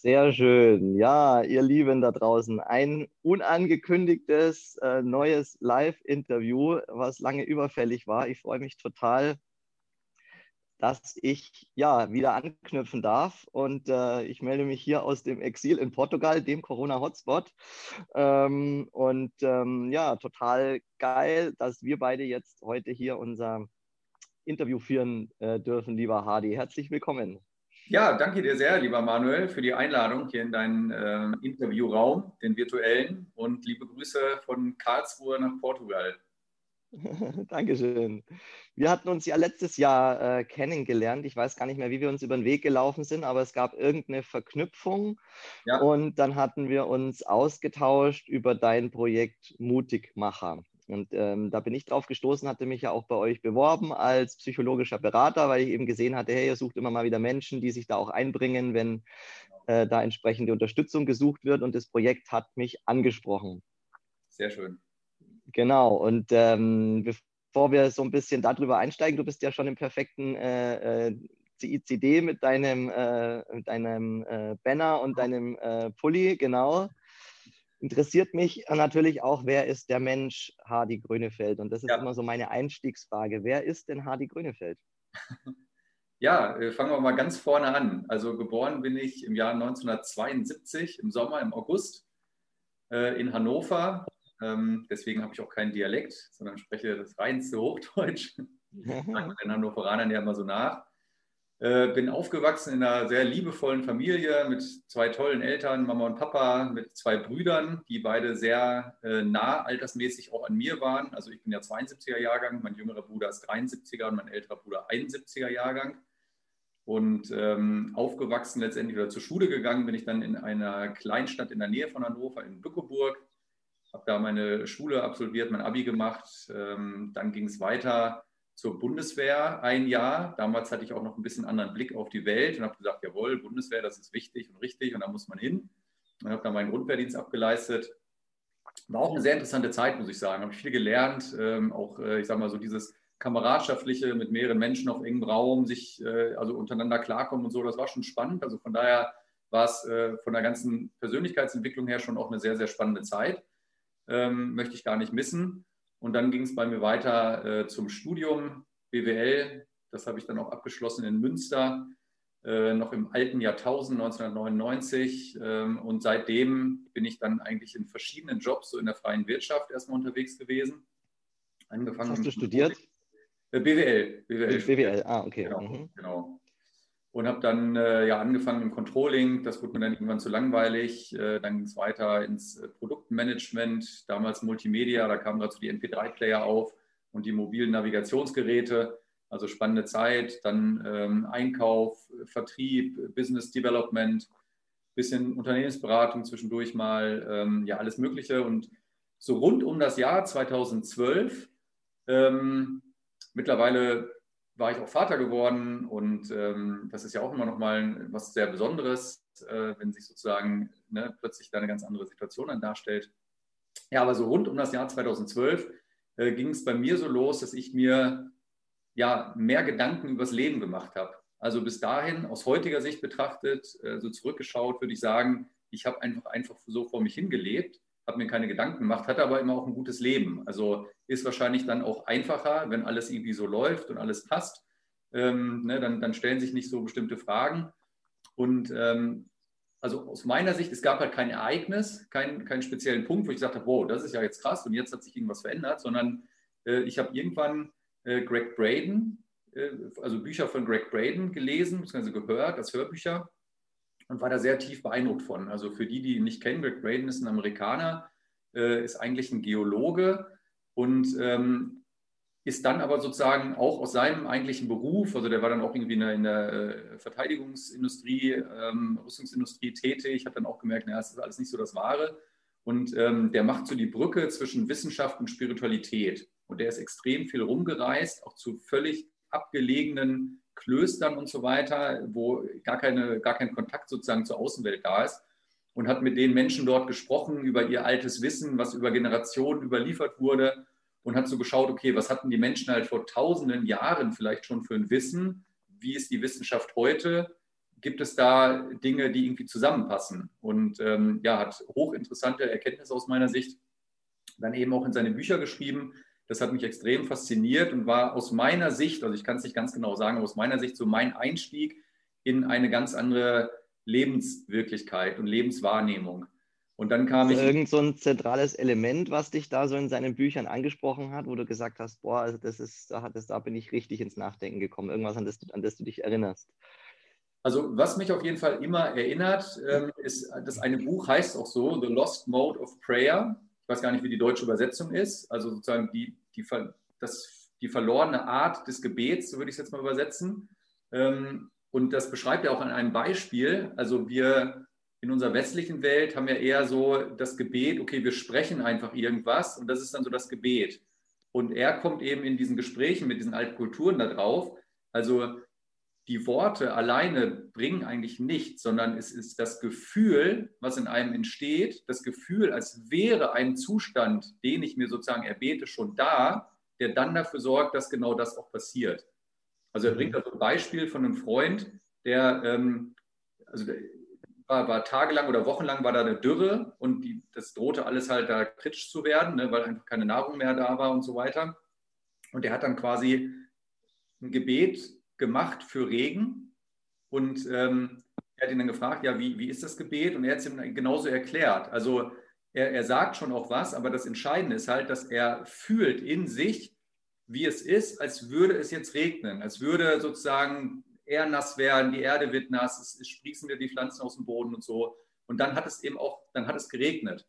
Sehr schön. Ja, ihr Lieben da draußen, ein unangekündigtes äh, neues Live-Interview, was lange überfällig war. Ich freue mich total, dass ich ja wieder anknüpfen darf. Und äh, ich melde mich hier aus dem Exil in Portugal, dem Corona-Hotspot. Ähm, und ähm, ja, total geil, dass wir beide jetzt heute hier unser Interview führen äh, dürfen, lieber Hardy. Herzlich willkommen. Ja, danke dir sehr, lieber Manuel, für die Einladung hier in deinen äh, Interviewraum, den virtuellen. Und liebe Grüße von Karlsruhe nach Portugal. Dankeschön. Wir hatten uns ja letztes Jahr äh, kennengelernt. Ich weiß gar nicht mehr, wie wir uns über den Weg gelaufen sind, aber es gab irgendeine Verknüpfung. Ja. Und dann hatten wir uns ausgetauscht über dein Projekt Mutigmacher. Und ähm, da bin ich drauf gestoßen, hatte mich ja auch bei euch beworben als psychologischer Berater, weil ich eben gesehen hatte, hey, ihr sucht immer mal wieder Menschen, die sich da auch einbringen, wenn äh, da entsprechende Unterstützung gesucht wird. Und das Projekt hat mich angesprochen. Sehr schön. Genau. Und ähm, bevor wir so ein bisschen darüber einsteigen, du bist ja schon im perfekten äh, äh CICD mit deinem, äh, mit deinem äh, Banner und deinem äh, Pulli, genau interessiert mich natürlich auch, wer ist der Mensch Hardy Grönefeld? Und das ist ja. immer so meine Einstiegsfrage. Wer ist denn Hardy Grönefeld? Ja, äh, fangen wir mal ganz vorne an. Also geboren bin ich im Jahr 1972, im Sommer, im August, äh, in Hannover. Ähm, deswegen habe ich auch keinen Dialekt, sondern spreche das reinste Hochdeutsch. Sagt den Hannoveranern ja immer so nach. Äh, bin aufgewachsen in einer sehr liebevollen Familie mit zwei tollen Eltern, Mama und Papa, mit zwei Brüdern, die beide sehr äh, nah altersmäßig auch an mir waren. Also ich bin ja 72er Jahrgang, mein jüngerer Bruder ist 73er und mein älterer Bruder 71er Jahrgang. Und ähm, aufgewachsen letztendlich oder zur Schule gegangen bin ich dann in einer Kleinstadt in der Nähe von Hannover, in Bückeburg. Habe da meine Schule absolviert, mein Abi gemacht. Ähm, dann ging es weiter zur Bundeswehr ein Jahr. Damals hatte ich auch noch ein bisschen anderen Blick auf die Welt und habe gesagt, jawohl, Bundeswehr, das ist wichtig und richtig und da muss man hin. Und habe dann meinen Grundwehrdienst abgeleistet. War auch eine sehr interessante Zeit, muss ich sagen. Habe viel gelernt, ähm, auch, äh, ich sage mal, so dieses kameradschaftliche mit mehreren Menschen auf engem Raum, sich äh, also untereinander klarkommen und so, das war schon spannend. Also von daher war es äh, von der ganzen Persönlichkeitsentwicklung her schon auch eine sehr, sehr spannende Zeit. Ähm, möchte ich gar nicht missen. Und dann ging es bei mir weiter äh, zum Studium BWL. Das habe ich dann auch abgeschlossen in Münster, äh, noch im alten Jahrtausend 1999. Ähm, und seitdem bin ich dann eigentlich in verschiedenen Jobs, so in der freien Wirtschaft erstmal unterwegs gewesen. Angefangen Was hast du studiert? BWL. BWL, BWL. ah, okay. Genau, mhm. genau und habe dann äh, ja angefangen im Controlling. Das wurde mir dann irgendwann zu langweilig. Äh, dann ging es weiter ins äh, Produktmanagement, damals Multimedia. Da kamen dazu die MP3-Player auf und die mobilen Navigationsgeräte. Also spannende Zeit. Dann ähm, Einkauf, Vertrieb, Business Development, bisschen Unternehmensberatung zwischendurch mal, ähm, ja alles Mögliche. Und so rund um das Jahr 2012 ähm, mittlerweile war ich auch Vater geworden und ähm, das ist ja auch immer noch mal was sehr Besonderes, äh, wenn sich sozusagen ne, plötzlich da eine ganz andere Situation dann darstellt. Ja, aber so rund um das Jahr 2012 äh, ging es bei mir so los, dass ich mir ja mehr Gedanken übers Leben gemacht habe. Also bis dahin, aus heutiger Sicht betrachtet, äh, so zurückgeschaut, würde ich sagen, ich habe einfach, einfach so vor mich hingelebt, habe mir keine Gedanken gemacht, hatte aber immer auch ein gutes Leben. Also ist wahrscheinlich dann auch einfacher, wenn alles irgendwie so läuft und alles passt. Ähm, ne, dann, dann, stellen sich nicht so bestimmte Fragen. Und ähm, also aus meiner Sicht, es gab halt kein Ereignis, keinen kein speziellen Punkt, wo ich gesagt wow, das ist ja jetzt krass und jetzt hat sich irgendwas verändert, sondern äh, ich habe irgendwann äh, Greg Braden, äh, also Bücher von Greg Braden gelesen, bzw. gehört als Hörbücher und war da sehr tief beeindruckt von. Also für die, die ihn nicht kennen, Greg Braden ist ein Amerikaner, äh, ist eigentlich ein Geologe und ähm, ist dann aber sozusagen auch aus seinem eigentlichen Beruf, also der war dann auch irgendwie in der, in der äh, Verteidigungsindustrie, ähm, Rüstungsindustrie tätig, hat dann auch gemerkt, naja, das ist alles nicht so das Wahre. Und ähm, der macht so die Brücke zwischen Wissenschaft und Spiritualität. Und der ist extrem viel rumgereist, auch zu völlig abgelegenen Klöstern und so weiter, wo gar, keine, gar kein Kontakt sozusagen zur Außenwelt da ist. Und hat mit den Menschen dort gesprochen über ihr altes Wissen, was über Generationen überliefert wurde und hat so geschaut, okay, was hatten die Menschen halt vor tausenden Jahren vielleicht schon für ein Wissen? Wie ist die Wissenschaft heute? gibt es da Dinge, die irgendwie zusammenpassen. Und ähm, ja, hat hochinteressante Erkenntnisse aus meiner Sicht dann eben auch in seine Bücher geschrieben. Das hat mich extrem fasziniert und war aus meiner Sicht, also ich kann es nicht ganz genau sagen, aus meiner Sicht so mein Einstieg in eine ganz andere Lebenswirklichkeit und Lebenswahrnehmung. Und dann kam ich. Irgend so ein zentrales Element, was dich da so in seinen Büchern angesprochen hat, wo du gesagt hast, boah, also das ist, da, das, da bin ich richtig ins Nachdenken gekommen. Irgendwas, an das, an das du dich erinnerst. Also was mich auf jeden Fall immer erinnert, ähm, ist, das eine Buch heißt auch so, The Lost Mode of Prayer. Ich weiß gar nicht, wie die deutsche Übersetzung ist. Also sozusagen die, die, das, die verlorene Art des Gebets, so würde ich es jetzt mal übersetzen. Ähm, und das beschreibt er auch an einem Beispiel. Also wir in unserer westlichen Welt haben ja eher so das Gebet, okay, wir sprechen einfach irgendwas und das ist dann so das Gebet. Und er kommt eben in diesen Gesprächen mit diesen alten Kulturen da drauf. Also die Worte alleine bringen eigentlich nichts, sondern es ist das Gefühl, was in einem entsteht, das Gefühl, als wäre ein Zustand, den ich mir sozusagen erbete, schon da, der dann dafür sorgt, dass genau das auch passiert. Also er bringt da so ein Beispiel von einem Freund, der, ähm, also der war, war, tagelang oder wochenlang war da eine Dürre und die, das drohte alles halt da kritisch zu werden, ne, weil einfach keine Nahrung mehr da war und so weiter. Und er hat dann quasi ein Gebet gemacht für Regen und ähm, er hat ihn dann gefragt, ja, wie, wie ist das Gebet? Und er hat es ihm genauso erklärt. Also er, er sagt schon auch was, aber das Entscheidende ist halt, dass er fühlt in sich, wie es ist, als würde es jetzt regnen, als würde sozusagen er nass werden, die Erde wird nass, es, es sprießen wieder die Pflanzen aus dem Boden und so. Und dann hat es eben auch, dann hat es geregnet.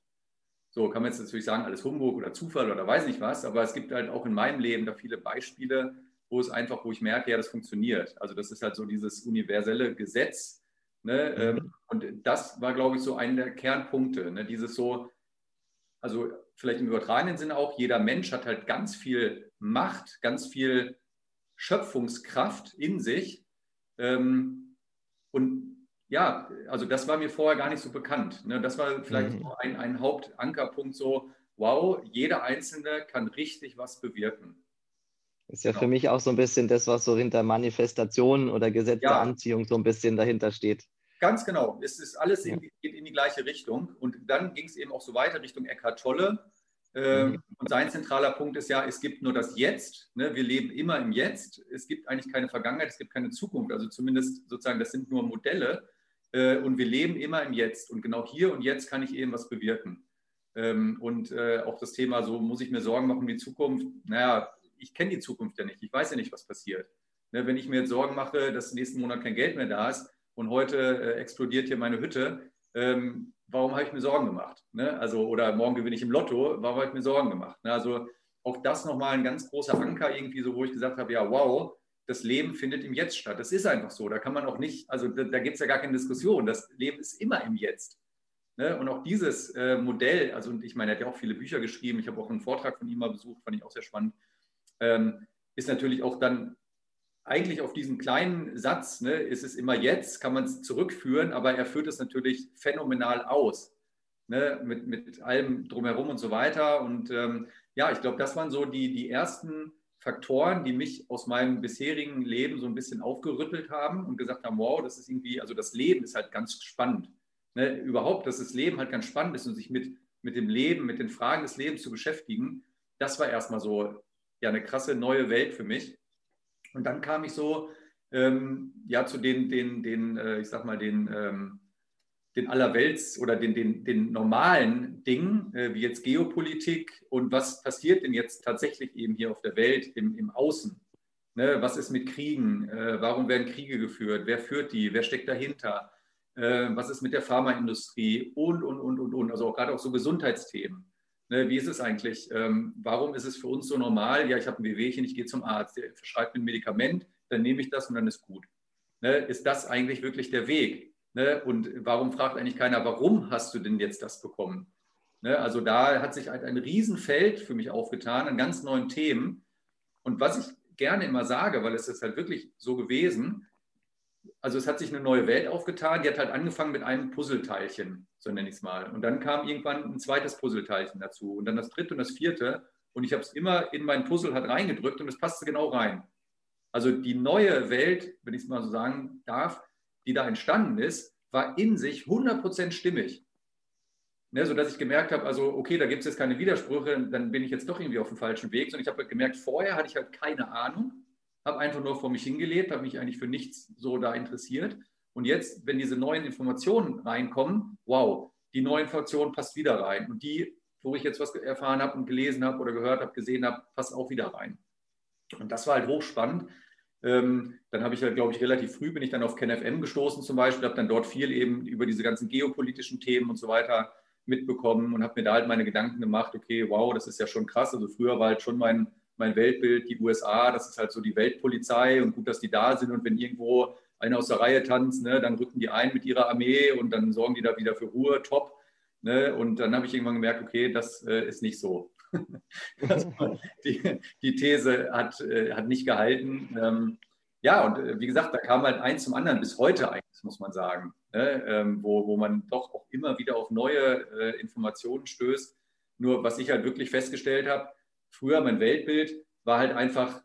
So kann man jetzt natürlich sagen, alles Humbug oder Zufall oder weiß nicht was, aber es gibt halt auch in meinem Leben da viele Beispiele, wo es einfach, wo ich merke, ja, das funktioniert. Also das ist halt so dieses universelle Gesetz. Ne? Mhm. Ähm, und das war, glaube ich, so einer der Kernpunkte. Ne? Dieses so, also vielleicht im übertragenen Sinne auch, jeder Mensch hat halt ganz viel Macht, ganz viel Schöpfungskraft in sich. Ähm, und ja, also das war mir vorher gar nicht so bekannt. Ne? Das war vielleicht mhm. ein, ein Hauptankerpunkt so, wow, jeder Einzelne kann richtig was bewirken. Ist ja genau. für mich auch so ein bisschen das, was so hinter Manifestation oder Gesetz ja. der Anziehung so ein bisschen dahinter steht. Ganz genau. Es ist alles in, geht in die gleiche Richtung. Und dann ging es eben auch so weiter Richtung Eckhart Tolle. Ähm, mhm. Und sein zentraler Punkt ist ja, es gibt nur das Jetzt. Ne? Wir leben immer im Jetzt. Es gibt eigentlich keine Vergangenheit, es gibt keine Zukunft. Also zumindest sozusagen, das sind nur Modelle. Äh, und wir leben immer im Jetzt. Und genau hier und jetzt kann ich eben was bewirken. Ähm, und äh, auch das Thema, so muss ich mir Sorgen machen um die Zukunft. Naja, ich kenne die Zukunft ja nicht. Ich weiß ja nicht, was passiert. Ne, wenn ich mir jetzt Sorgen mache, dass nächsten Monat kein Geld mehr da ist und heute äh, explodiert hier meine Hütte, ähm, warum habe ich mir Sorgen gemacht? Ne? Also, oder morgen gewinne ich im Lotto, warum habe ich mir Sorgen gemacht? Ne? Also auch das nochmal ein ganz großer Anker irgendwie, so wo ich gesagt habe, ja, wow, das Leben findet im Jetzt statt. Das ist einfach so. Da kann man auch nicht, also da, da gibt es ja gar keine Diskussion. Das Leben ist immer im Jetzt. Ne? Und auch dieses äh, Modell, also und ich meine, er hat ja auch viele Bücher geschrieben. Ich habe auch einen Vortrag von ihm mal besucht, fand ich auch sehr spannend ähm, ist natürlich auch dann eigentlich auf diesen kleinen Satz, ne, ist es immer jetzt, kann man es zurückführen, aber er führt es natürlich phänomenal aus, ne, mit, mit allem drumherum und so weiter. Und ähm, ja, ich glaube, das waren so die, die ersten Faktoren, die mich aus meinem bisherigen Leben so ein bisschen aufgerüttelt haben und gesagt haben, wow, das ist irgendwie, also das Leben ist halt ganz spannend. Ne, überhaupt, dass das Leben halt ganz spannend ist und sich mit, mit dem Leben, mit den Fragen des Lebens zu beschäftigen, das war erstmal so ja eine krasse neue Welt für mich. Und dann kam ich so ähm, ja zu den, den, den äh, ich sag mal, den, ähm, den Allerwelts oder den, den, den normalen Dingen, äh, wie jetzt Geopolitik und was passiert denn jetzt tatsächlich eben hier auf der Welt im, im Außen? Ne, was ist mit Kriegen? Äh, warum werden Kriege geführt? Wer führt die? Wer steckt dahinter? Äh, was ist mit der Pharmaindustrie? Und, und, und, und, und. Also auch gerade auch so Gesundheitsthemen. Ne, wie ist es eigentlich? Ähm, warum ist es für uns so normal? Ja, ich habe ein Wehwehchen, ich gehe zum Arzt, der verschreibt mir ein Medikament, dann nehme ich das und dann ist gut. Ne, ist das eigentlich wirklich der Weg? Ne, und warum fragt eigentlich keiner, warum hast du denn jetzt das bekommen? Ne, also da hat sich halt ein Riesenfeld für mich aufgetan an ganz neuen Themen. Und was ich gerne immer sage, weil es ist halt wirklich so gewesen, also es hat sich eine neue Welt aufgetan, die hat halt angefangen mit einem Puzzleteilchen so nenne ich es mal. Und dann kam irgendwann ein zweites Puzzleteilchen dazu und dann das dritte und das vierte. Und ich habe es immer in mein Puzzle halt reingedrückt und es passte genau rein. Also die neue Welt, wenn ich es mal so sagen darf, die da entstanden ist, war in sich 100% stimmig. Ne, sodass ich gemerkt habe, also okay, da gibt es jetzt keine Widersprüche, dann bin ich jetzt doch irgendwie auf dem falschen Weg. Und ich habe halt gemerkt, vorher hatte ich halt keine Ahnung, habe einfach nur vor mich hingelebt, habe mich eigentlich für nichts so da interessiert. Und jetzt, wenn diese neuen Informationen reinkommen, wow, die neue Information passt wieder rein. Und die, wo ich jetzt was erfahren habe und gelesen habe oder gehört habe, gesehen habe, passt auch wieder rein. Und das war halt hochspannend. Ähm, dann habe ich halt, glaube ich, relativ früh bin ich dann auf KenFM gestoßen zum Beispiel, habe dann dort viel eben über diese ganzen geopolitischen Themen und so weiter mitbekommen und habe mir da halt meine Gedanken gemacht, okay, wow, das ist ja schon krass. Also früher war halt schon mein, mein Weltbild die USA, das ist halt so die Weltpolizei und gut, dass die da sind und wenn irgendwo einer aus der Reihe tanzt, ne, dann rücken die ein mit ihrer Armee und dann sorgen die da wieder für Ruhe, top. Ne? Und dann habe ich irgendwann gemerkt, okay, das äh, ist nicht so. die, die, These hat, äh, hat nicht gehalten. Ähm, ja, und äh, wie gesagt, da kam halt eins zum anderen bis heute eigentlich, muss man sagen ne, ähm, wo, wo man doch auch immer wieder auf neue äh, Informationen stößt. Nur was ich halt wirklich festgestellt habe, früher mein Weltbild war halt einfach,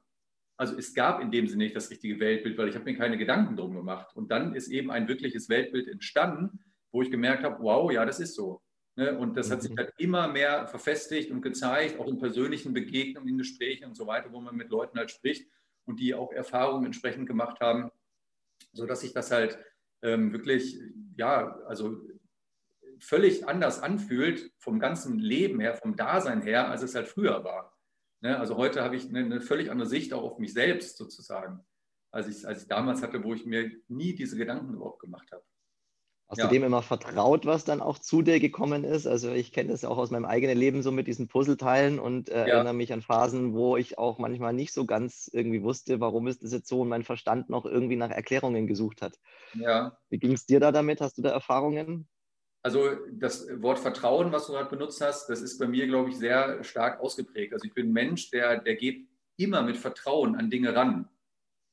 also es gab in dem Sinne nicht das richtige Weltbild, weil ich habe mir keine Gedanken drum gemacht. Und dann ist eben ein wirkliches Weltbild entstanden, wo ich gemerkt habe, wow, ja, das ist so. Ne? Und das hat sich mhm. halt immer mehr verfestigt und gezeigt, auch in persönlichen Begegnungen, in Gesprächen und so weiter, wo man mit Leuten halt spricht und die auch Erfahrungen entsprechend gemacht haben, sodass sich das halt ähm, wirklich, ja, also völlig anders anfühlt vom ganzen Leben her, vom Dasein her, als es halt früher war. Ne? Also heute habe ich eine, eine, völlig andere Sicht auch auf mich selbst sozusagen, als ich, als ich damals hatte, wo ich mir nie diese Gedanken überhaupt gemacht habe. Hast ja. du dem immer vertraut, was dann auch zu dir gekommen ist? Also ich kenne das auch aus meinem eigenen Leben so mit diesen Puzzleteilen und äh, ja. erinnere mich an Phasen, wo ich auch manchmal nicht so ganz irgendwie wusste, warum ist das jetzt so und mein Verstand noch irgendwie nach Erklärungen gesucht hat. Ja. Wie ging es dir da damit? Hast du da Erfahrungen? Also das Wort Vertrauen, was du gerade benutzt hast, das ist bei mir, glaube ich, sehr stark ausgeprägt. Also ich bin ein Mensch, der, der geht immer mit Vertrauen an Dinge ran.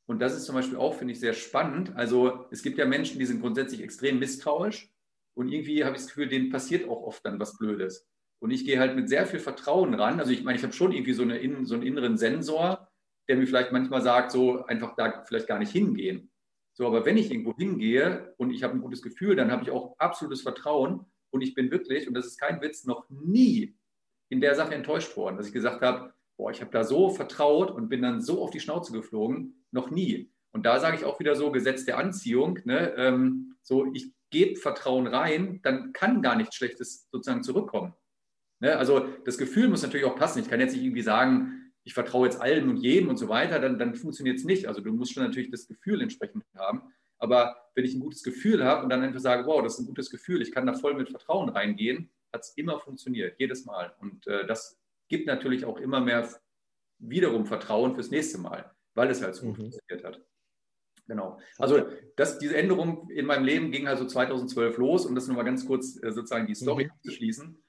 Und das ist zum Beispiel auch, finde ich, sehr spannend. Also es gibt ja Menschen, die sind grundsätzlich extrem misstrauisch und irgendwie habe ich das Gefühl, denen passiert auch oft dann was Blödes. Und ich gehe halt mit sehr viel Vertrauen ran. Also ich meine, ich habe schon irgendwie so, eine, so einen inneren Sensor, der mir vielleicht manchmal sagt, so einfach da vielleicht gar nicht hingehen. So, aber wenn ich irgendwo hingehe und ich habe ein gutes Gefühl, dann habe ich auch absolutes Vertrauen und ich bin wirklich, und das ist kein Witz, noch nie in der Sache enttäuscht worden, dass ich gesagt habe, boah, ich habe da so vertraut und bin dann so auf die Schnauze geflogen noch nie. Und da sage ich auch wieder so, Gesetz der Anziehung, ne, ähm, so ich gebe Vertrauen rein, dann kann gar nichts Schlechtes sozusagen zurückkommen. Ne? Also das Gefühl muss natürlich auch passen. Ich kann jetzt nicht irgendwie sagen, ich vertraue jetzt allen und jedem und so weiter, dann, dann funktioniert es nicht. Also du musst schon natürlich das Gefühl entsprechend haben. Aber wenn ich ein gutes Gefühl habe und dann einfach sage, wow, das ist ein gutes Gefühl, ich kann da voll mit Vertrauen reingehen, hat es immer funktioniert, jedes Mal. Und äh, das gibt natürlich auch immer mehr wiederum Vertrauen fürs nächste Mal weil es halt so gut mhm. funktioniert hat. Genau. Also das, diese Änderung in meinem Leben ging also 2012 los, um das nochmal ganz kurz äh, sozusagen die Story mhm. zu schließen.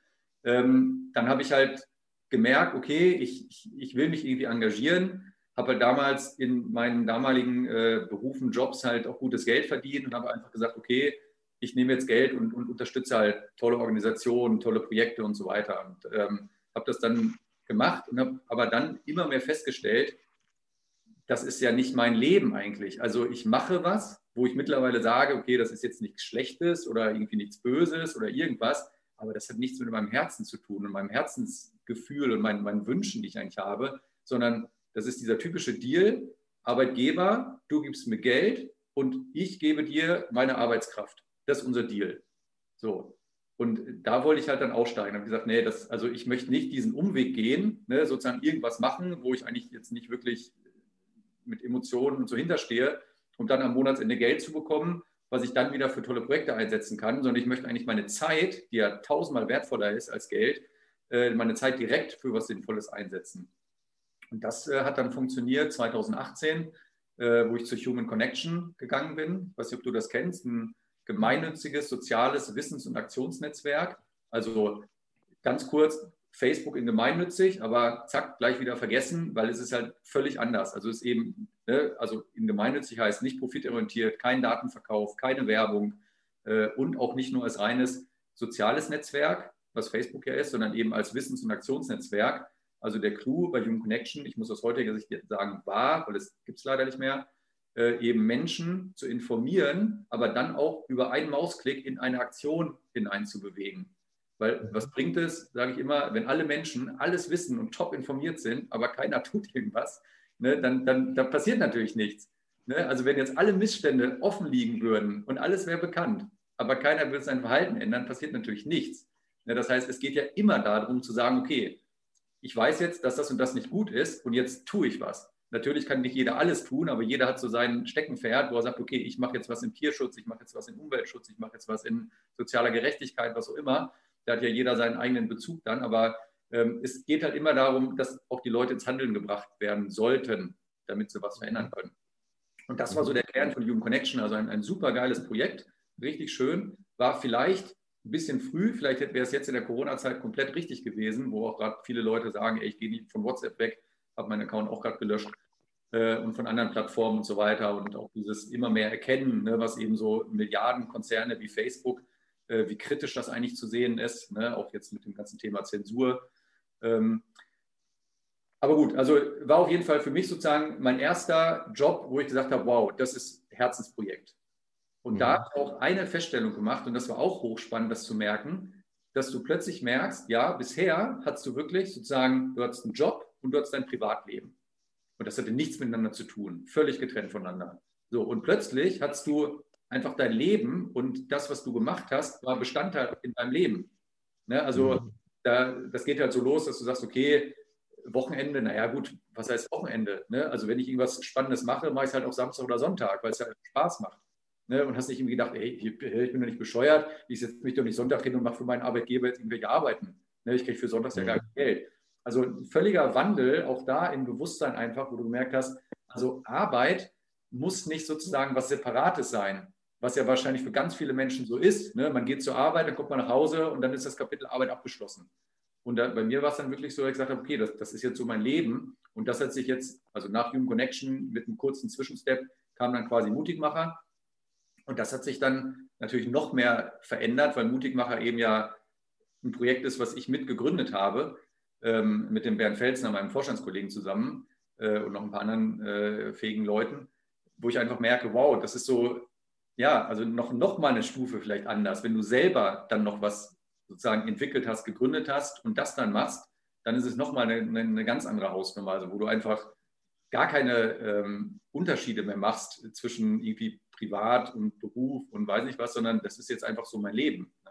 Ähm, dann habe ich halt gemerkt, okay, ich, ich, ich, will mich irgendwie engagieren, habe halt damals in meinen damaligen äh, Berufen, Jobs halt auch gutes Geld verdient und habe einfach gesagt, okay, ich nehme jetzt Geld und, und unterstütze halt tolle Organisationen, tolle Projekte und so weiter. Und ähm, habe das dann gemacht und habe aber dann immer mehr festgestellt, das ist ja nicht mein Leben eigentlich. Also ich mache was, wo ich mittlerweile sage, okay, das ist jetzt nichts Schlechtes oder irgendwie nichts Böses oder irgendwas, aber das hat nichts mit meinem Herzen zu tun und meinem Herzensgefühl und meinen, meinen Wünschen, die ich eigentlich habe, sondern das ist dieser typische Deal, Arbeitgeber, du gibst mir Geld und ich gebe dir meine Arbeitskraft. Das ist unser Deal. So. Und da wollte ich halt dann aussteigen. Habe gesagt, nee, das, also ich möchte nicht diesen Umweg gehen, ne, sozusagen irgendwas machen, wo ich eigentlich jetzt nicht wirklich mit Emotionen und so hinterstehe, um dann am Monatsende Geld zu bekommen, was ich dann wieder für tolle Projekte einsetzen kann, sondern ich möchte eigentlich meine Zeit, die ja tausendmal wertvoller ist als Geld, meine Zeit direkt für was Sinnvolles einsetzen. Und das äh, hat dann funktioniert 2018, äh, wo ich zu Human Connection gegangen bin. Ich weiß nicht, ob du das kennst, ein gemeinnütziges, soziales Wissens- und Aktionsnetzwerk. Also ganz kurz, Facebook in gemeinnützig, aber zack, gleich wieder vergessen, weil es ist halt völlig anders. Also es ist eben, ne, also in gemeinnützig heißt nicht profitorientiert, kein Datenverkauf, keine Werbung äh, und auch nicht nur als reines soziales Netzwerk, was Facebook ja ist, sondern eben als Wissens- und Aktionsnetzwerk. Also der Clou bei Human Connection, ich muss aus heutiger Sicht sagen, war, weil es gibt es leider nicht mehr, äh, eben Menschen zu informieren, aber dann auch über einen Mausklick in eine Aktion hineinzubewegen. Weil was bringt es, sage ich immer, wenn alle Menschen alles wissen und top informiert sind, aber keiner tut irgendwas, ne, dann, dann, dann passiert natürlich nichts. Ne? Also wenn jetzt alle Missstände offen liegen würden und alles wäre bekannt, aber keiner will sein Verhalten ändern, passiert natürlich nichts. Ne? Das heißt, es geht ja immer darum zu sagen, okay, ich weiß jetzt, dass das und das nicht gut ist und jetzt tue ich was. Natürlich kann nicht jeder alles tun, aber jeder hat so seinen Steckenpferd, wo er sagt, okay, ich mache jetzt was im Tierschutz, ich mache jetzt was in Umweltschutz, ich mache jetzt was in sozialer Gerechtigkeit, was auch immer. Da hat ja jeder seinen eigenen Bezug dann, aber ähm, es geht halt immer darum, dass auch die Leute ins Handeln gebracht werden sollten, damit sie was verändern können. Und das war so der Kern von Human Connection, also ein, ein super geiles Projekt, richtig schön, war vielleicht ein bisschen früh, vielleicht wäre es jetzt in der Corona-Zeit komplett richtig gewesen, wo auch gerade viele Leute sagen, ey, ich gehe nicht von WhatsApp weg, habe meinen Account auch gerade gelöscht äh, und von anderen Plattformen und so weiter und auch dieses immer mehr Erkennen, ne, was eben so Milliardenkonzerne wie Facebook, äh, wie kritisch das eigentlich zu sehen ist, ne, auch jetzt mit dem ganzen Thema Zensur. Ähm, aber gut, also war auf jeden Fall für mich sozusagen mein erster Job, wo ich gesagt habe, wow, das ist Herzensprojekt. Und mhm. da habe ich auch eine Feststellung gemacht und das war auch hochspannend, das zu merken, dass du plötzlich merkst, ja, bisher hast du wirklich sozusagen, du hast einen Job und du hast dein Privatleben. Und das hatte nichts miteinander zu tun, völlig getrennt voneinander. So, und plötzlich hast du einfach dein Leben und das, was du gemacht hast, war Bestandteil in deinem Leben. Ne? Also mhm. da, das geht halt so los, dass du sagst, okay, Wochenende, naja gut, was heißt Wochenende? Ne? Also wenn ich irgendwas Spannendes mache, mache ich es halt auch Samstag oder Sonntag, weil es ja Spaß macht. Ne? Und hast nicht irgendwie gedacht, ey, ich, bin doch nicht bescheuert, ich setze mich doch nicht Sonntag hin und mache für meinen Arbeitgeber jetzt irgendwelche Arbeiten. Ne? Ich kriege für Sonntags ja gar kein Geld. Also ein völliger Wandel, auch da im Bewusstsein einfach, wo du gemerkt hast, also Arbeit muss nicht sozusagen was Separates sein, was ja wahrscheinlich für ganz viele Menschen so ist. Ne? Man geht zur Arbeit, dann kommt man nach Hause und dann ist das Kapitel Arbeit abgeschlossen. Und da, bei mir war es dann wirklich so, dass ich gesagt habe, okay, das, das ist jetzt so mein Leben. Und das hat sich jetzt, also nach Human Connection mit einem kurzen Zwischenstep, kam dann quasi Mutigmacher. Und das hat sich dann natürlich noch mehr verändert, weil Mutigmacher eben ja ein Projekt ist, was ich mitgegründet habe, ähm, mit dem Bernd Felsner, meinem Vorstandskollegen zusammen äh, und noch ein paar anderen äh, fähigen Leuten, wo ich einfach merke, wow, das ist so, ja, also noch, noch mal eine Stufe vielleicht anders. Wenn du selber dann noch was sozusagen entwickelt hast, gegründet hast und das dann machst, dann ist es nochmal eine, eine ganz andere Hausnummer, also wo du einfach gar keine ähm, Unterschiede mehr machst zwischen irgendwie Privat und Beruf und weiß nicht was, sondern das ist jetzt einfach so mein Leben. Ne?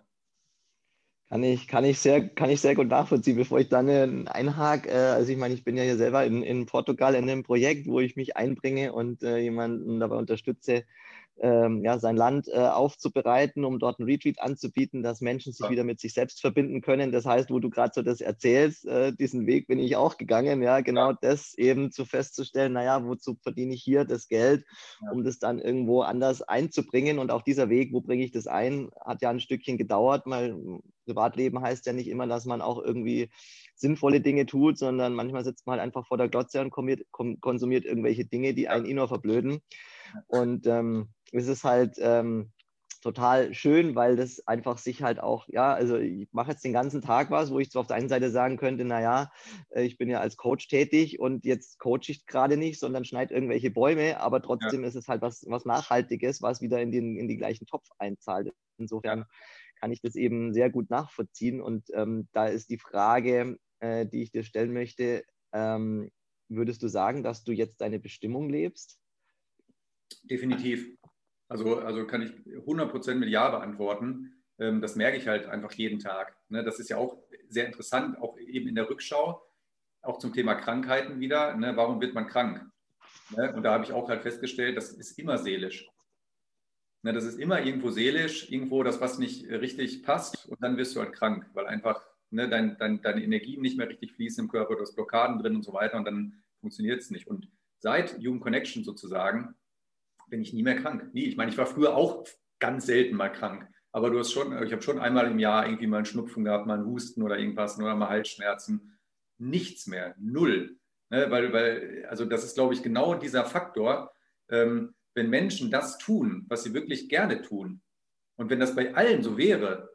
Kann ich, kann, ich sehr, kann ich sehr gut nachvollziehen. Bevor ich dann äh, einhake, äh, also ich meine, ich bin ja hier selber in, in Portugal in einem Projekt, wo ich mich einbringe und äh, jemanden dabei unterstütze, ähm, ja, sein Land äh, aufzubereiten, um dort ein Retreat anzubieten, dass Menschen sich ja. wieder mit sich selbst verbinden können. Das heißt, wo du gerade so das erzählst, äh, diesen Weg bin ich auch gegangen, ja, genau ja. das eben zu festzustellen, naja, wozu verdiene ich hier das Geld, ja. um das dann irgendwo anders einzubringen. Und auch dieser Weg, wo bringe ich das ein, hat ja ein Stückchen gedauert, weil Privatleben heißt ja nicht immer, dass man auch irgendwie sinnvolle Dinge tut, sondern manchmal sitzt man halt einfach vor der Glotze und konsumiert irgendwelche Dinge, die einen eh nur verblöden. Und ähm, es ist halt ähm, total schön, weil das einfach sich halt auch, ja, also ich mache jetzt den ganzen Tag was, wo ich zwar auf der einen Seite sagen könnte, naja, äh, ich bin ja als Coach tätig und jetzt coache ich gerade nicht, sondern schneide irgendwelche Bäume, aber trotzdem ja. ist es halt was, was Nachhaltiges, was wieder in den, in die gleichen Topf einzahlt. Insofern ja. kann ich das eben sehr gut nachvollziehen und ähm, da ist die Frage, äh, die ich dir stellen möchte, ähm, würdest du sagen, dass du jetzt deine Bestimmung lebst? Definitiv. Also, also kann ich 100% mit Ja beantworten. Ähm, das merke ich halt einfach jeden Tag. Ne? Das ist ja auch sehr interessant, auch eben in der Rückschau, auch zum Thema Krankheiten wieder. Ne? Warum wird man krank? Ne? Und da habe ich auch halt festgestellt, das ist immer seelisch. Das ist immer irgendwo seelisch, irgendwo das, was nicht richtig passt und dann wirst du halt krank, weil einfach dein, dein, deine Energien nicht mehr richtig fließen im Körper, du hast Blockaden drin und so weiter und dann funktioniert es nicht. Und seit Human Connection sozusagen bin ich nie mehr krank. Nie. Ich meine, ich war früher auch ganz selten mal krank. Aber du hast schon, ich habe schon einmal im Jahr irgendwie mal einen Schnupfen gehabt, mal einen Husten oder irgendwas oder mal Halsschmerzen. Nichts mehr, null. Ne? Weil, weil, also das ist, glaube ich, genau dieser Faktor, ähm, wenn Menschen das tun, was sie wirklich gerne tun, und wenn das bei allen so wäre,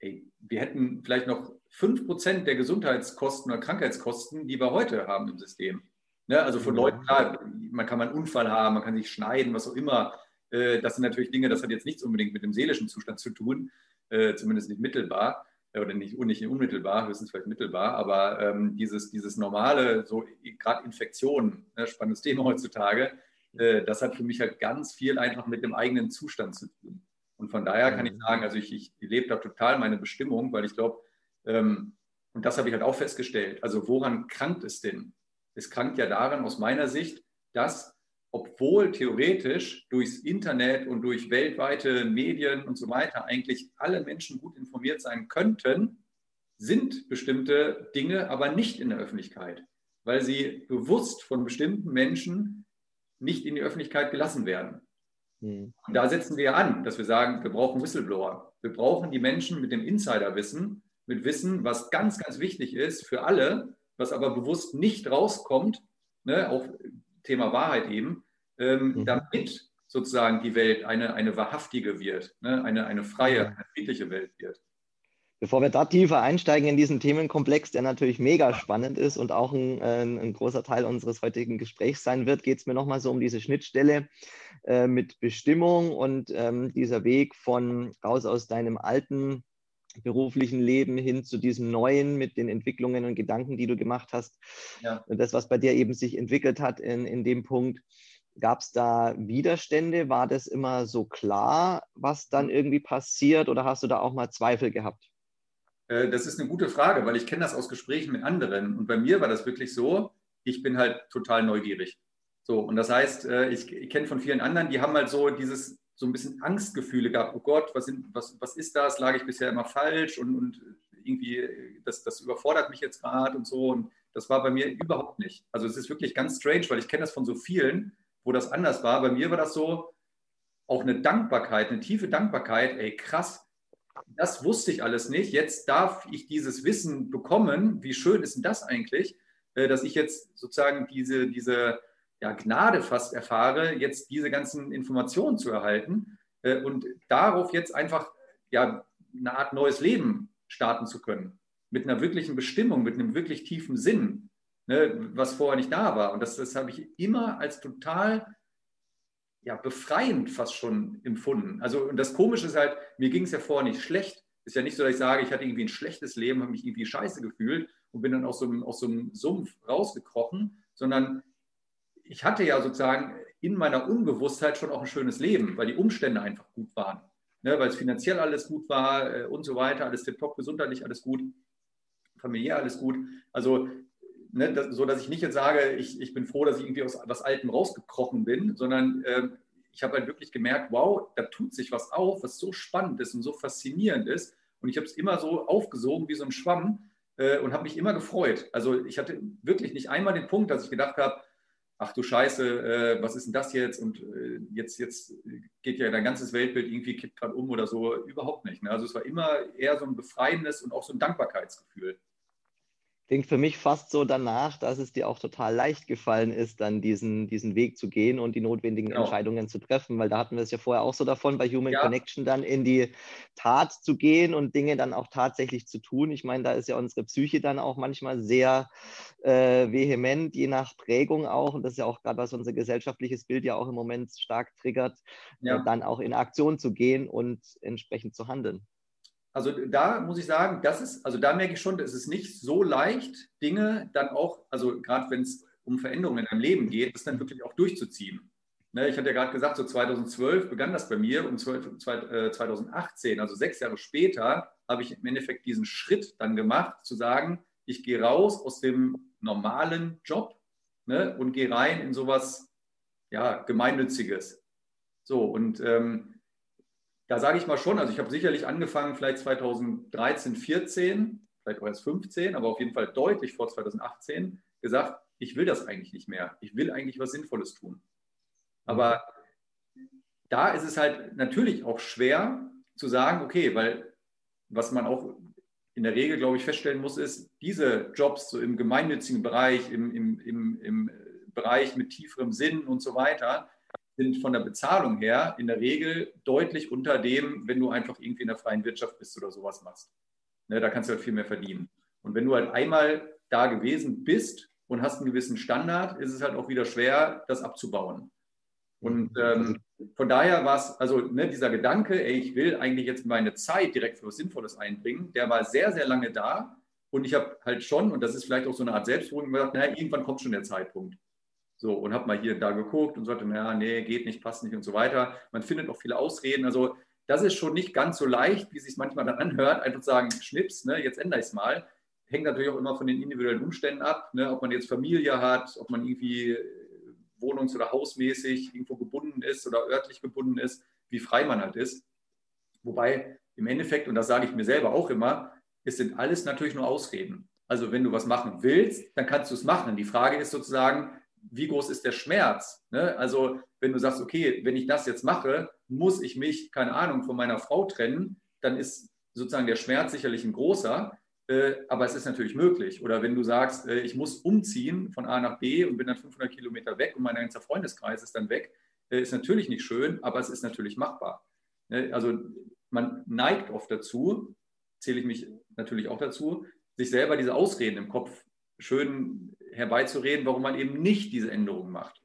ey, wir hätten vielleicht noch 5% der Gesundheitskosten oder Krankheitskosten, die wir heute haben im System. Ne? Also von Leuten, klar, man kann mal einen Unfall haben, man kann sich schneiden, was auch immer. Äh, das sind natürlich Dinge, das hat jetzt nichts unbedingt mit dem seelischen Zustand zu tun, äh, zumindest nicht mittelbar äh, oder nicht, nicht unmittelbar, höchstens vielleicht mittelbar, aber ähm, dieses, dieses normale, so gerade Infektionen, ne, spannendes Thema heutzutage, äh, das hat für mich halt ganz viel einfach mit dem eigenen Zustand zu tun. Und von daher kann ich mhm. sagen, also ich, ich lebe da total meine Bestimmung, weil ich glaube, ähm, und das habe ich halt auch festgestellt, also woran krankt es denn? Es krankt ja daran aus meiner Sicht, dass obwohl theoretisch durchs Internet und durch weltweite Medien und so weiter eigentlich alle Menschen gut informiert sein könnten, sind bestimmte Dinge aber nicht in der Öffentlichkeit, weil sie bewusst von bestimmten Menschen nicht in die Öffentlichkeit gelassen werden. Mhm. Und da setzen wir an, dass wir sagen, wir brauchen Whistleblower. Wir brauchen die Menschen mit dem Insiderwissen, mit Wissen, was ganz, ganz wichtig ist für alle, was aber bewusst nicht rauskommt, ne, auch Thema Wahrheit eben, ähm, mhm. damit sozusagen die Welt eine, eine wahrhaftige wird, ne, eine, eine freie, eine friedliche Welt wird. Bevor wir da tiefer einsteigen in diesen Themenkomplex, der natürlich mega spannend ist und auch ein, ein, ein großer Teil unseres heutigen Gesprächs sein wird, geht es mir nochmal so um diese Schnittstelle äh, mit Bestimmung und ähm, dieser Weg von raus aus deinem alten beruflichen Leben hin zu diesem neuen mit den Entwicklungen und Gedanken, die du gemacht hast. Ja. Und das, was bei dir eben sich entwickelt hat in, in dem Punkt. Gab es da Widerstände? War das immer so klar, was dann irgendwie passiert oder hast du da auch mal Zweifel gehabt? Äh, das ist eine gute Frage, weil ich kenne das aus Gesprächen mit anderen. Und bei mir war das wirklich so, ich bin halt total neugierig. So, und das heißt, äh, ich, ich kenne von vielen anderen, die haben halt so dieses so ein bisschen Angstgefühle gehabt. Oh Gott, was, sind, was, was ist das? Lag ich bisher immer falsch und, und irgendwie, das, das überfordert mich jetzt gerade und so. Und das war bei mir überhaupt nicht. Also es ist wirklich ganz strange, weil ich kenne das von so vielen, wo das anders war. Bei mir war das so auch eine Dankbarkeit, eine tiefe Dankbarkeit. Ey, krass, das wusste ich alles nicht. Jetzt darf ich dieses Wissen bekommen. Wie schön ist denn das eigentlich, äh, dass ich jetzt sozusagen diese, diese ja, Gnade fast erfahre, jetzt diese ganzen Informationen zu erhalten äh, und darauf jetzt einfach ja, eine Art neues Leben starten zu können. Mit einer wirklichen Bestimmung, mit einem wirklich tiefen Sinn, ne, was vorher nicht da war. Und das, das habe ich immer als total ja, befreiend fast schon empfunden. Also, und das Komische ist halt, mir ging es ja vorher nicht schlecht. Ist ja nicht so, dass ich sage, ich hatte irgendwie ein schlechtes Leben, habe mich irgendwie scheiße gefühlt und bin dann aus so einem, aus so einem Sumpf rausgekrochen, sondern ich hatte ja sozusagen in meiner Unbewusstheit schon auch ein schönes Leben, weil die Umstände einfach gut waren. Ne, weil es finanziell alles gut war äh, und so weiter, alles tipptopp, gesundheitlich alles gut, familiär alles gut. Also, ne, das, so dass ich nicht jetzt sage, ich, ich bin froh, dass ich irgendwie aus was Altem rausgekrochen bin, sondern äh, ich habe halt wirklich gemerkt, wow, da tut sich was auf, was so spannend ist und so faszinierend ist. Und ich habe es immer so aufgesogen wie so ein Schwamm äh, und habe mich immer gefreut. Also ich hatte wirklich nicht einmal den Punkt, dass ich gedacht habe, ach du Scheiße, äh, was ist denn das jetzt? Und äh, jetzt, jetzt geht ja dein ganzes Weltbild irgendwie kippt gerade um oder so. Überhaupt nicht. Ne? Also es war immer eher so ein befreiendes und auch so ein Dankbarkeitsgefühl klingt für mich fast so danach, dass es dir auch total leicht gefallen ist, dann diesen, diesen Weg zu gehen und die notwendigen genau. Entscheidungen zu treffen, weil da hatten wir es ja vorher auch so davon, bei Human ja. Connection dann in die Tat zu gehen und Dinge dann auch tatsächlich zu tun. Ich meine, da ist ja unsere Psyche dann auch manchmal sehr äh, vehement, je nach Prägung auch, und das ist ja auch gerade, was unser gesellschaftliches Bild ja auch im Moment stark triggert, ja. äh, dann auch in Aktion zu gehen und entsprechend zu handeln. Also da muss ich sagen, das ist, also da merke ich schon, es ist nicht so leicht, Dinge dann auch, also gerade wenn es um Veränderungen in deinem Leben geht, das dann wirklich auch durchzuziehen. Ne, ich hatte ja gerade gesagt, so 2012 begann das bei mir und 2018, äh, also sechs Jahre später, habe ich im Endeffekt diesen Schritt dann gemacht, zu sagen, ich gehe raus aus dem normalen Job ne, und gehe rein in sowas ja, Gemeinnütziges. So, und ähm, da sage ich mal schon, also ich habe sicherlich angefangen, vielleicht 2013, 14, vielleicht auch erst 15, aber auf jeden Fall deutlich vor 2018 gesagt, ich will das eigentlich nicht mehr. Ich will eigentlich was Sinnvolles tun. Aber da ist es halt natürlich auch schwer zu sagen, okay, weil was man auch in der Regel, glaube ich, feststellen muss, ist, diese Jobs so im gemeinnützigen Bereich, im, im, im, im Bereich mit tieferem Sinn und so weiter, sind von der Bezahlung her in der Regel deutlich unter dem, wenn du einfach irgendwie in der freien Wirtschaft bist oder sowas machst. Ne, da kannst du halt viel mehr verdienen. Und wenn du halt einmal da gewesen bist und hast einen gewissen Standard, ist es halt auch wieder schwer, das abzubauen. Und ähm, von daher war es, also ne, dieser Gedanke, ey, ich will eigentlich jetzt meine Zeit direkt für was Sinnvolles einbringen, der war sehr, sehr lange da. Und ich habe halt schon, und das ist vielleicht auch so eine Art Selbstberuhigung, gesagt, naja, irgendwann kommt schon der Zeitpunkt. So, und habe mal hier und da geguckt und sagte, naja, nee, geht nicht, passt nicht und so weiter. Man findet auch viele Ausreden. Also das ist schon nicht ganz so leicht, wie es sich manchmal dann anhört, einfach sagen, Schnips, ne, jetzt ändere ich es mal. Hängt natürlich auch immer von den individuellen Umständen ab, ne, ob man jetzt Familie hat, ob man irgendwie wohnungs- oder hausmäßig irgendwo gebunden ist oder örtlich gebunden ist, wie frei man halt ist. Wobei im Endeffekt, und das sage ich mir selber auch immer, es sind alles natürlich nur Ausreden. Also wenn du was machen willst, dann kannst du es machen. Die Frage ist sozusagen, wie groß ist der Schmerz? Ne? Also wenn du sagst, okay, wenn ich das jetzt mache, muss ich mich, keine Ahnung, von meiner Frau trennen, dann ist sozusagen der Schmerz sicherlich ein großer, äh, aber es ist natürlich möglich. Oder wenn du sagst, äh, ich muss umziehen von A nach B und bin dann 500 Kilometer weg und mein ganzer Freundeskreis ist dann weg, äh, ist natürlich nicht schön, aber es ist natürlich machbar. Ne? Also man neigt oft dazu, zähle ich mich natürlich auch dazu, sich selber diese Ausreden im Kopf schön herbeizureden, warum man eben nicht diese Änderungen macht.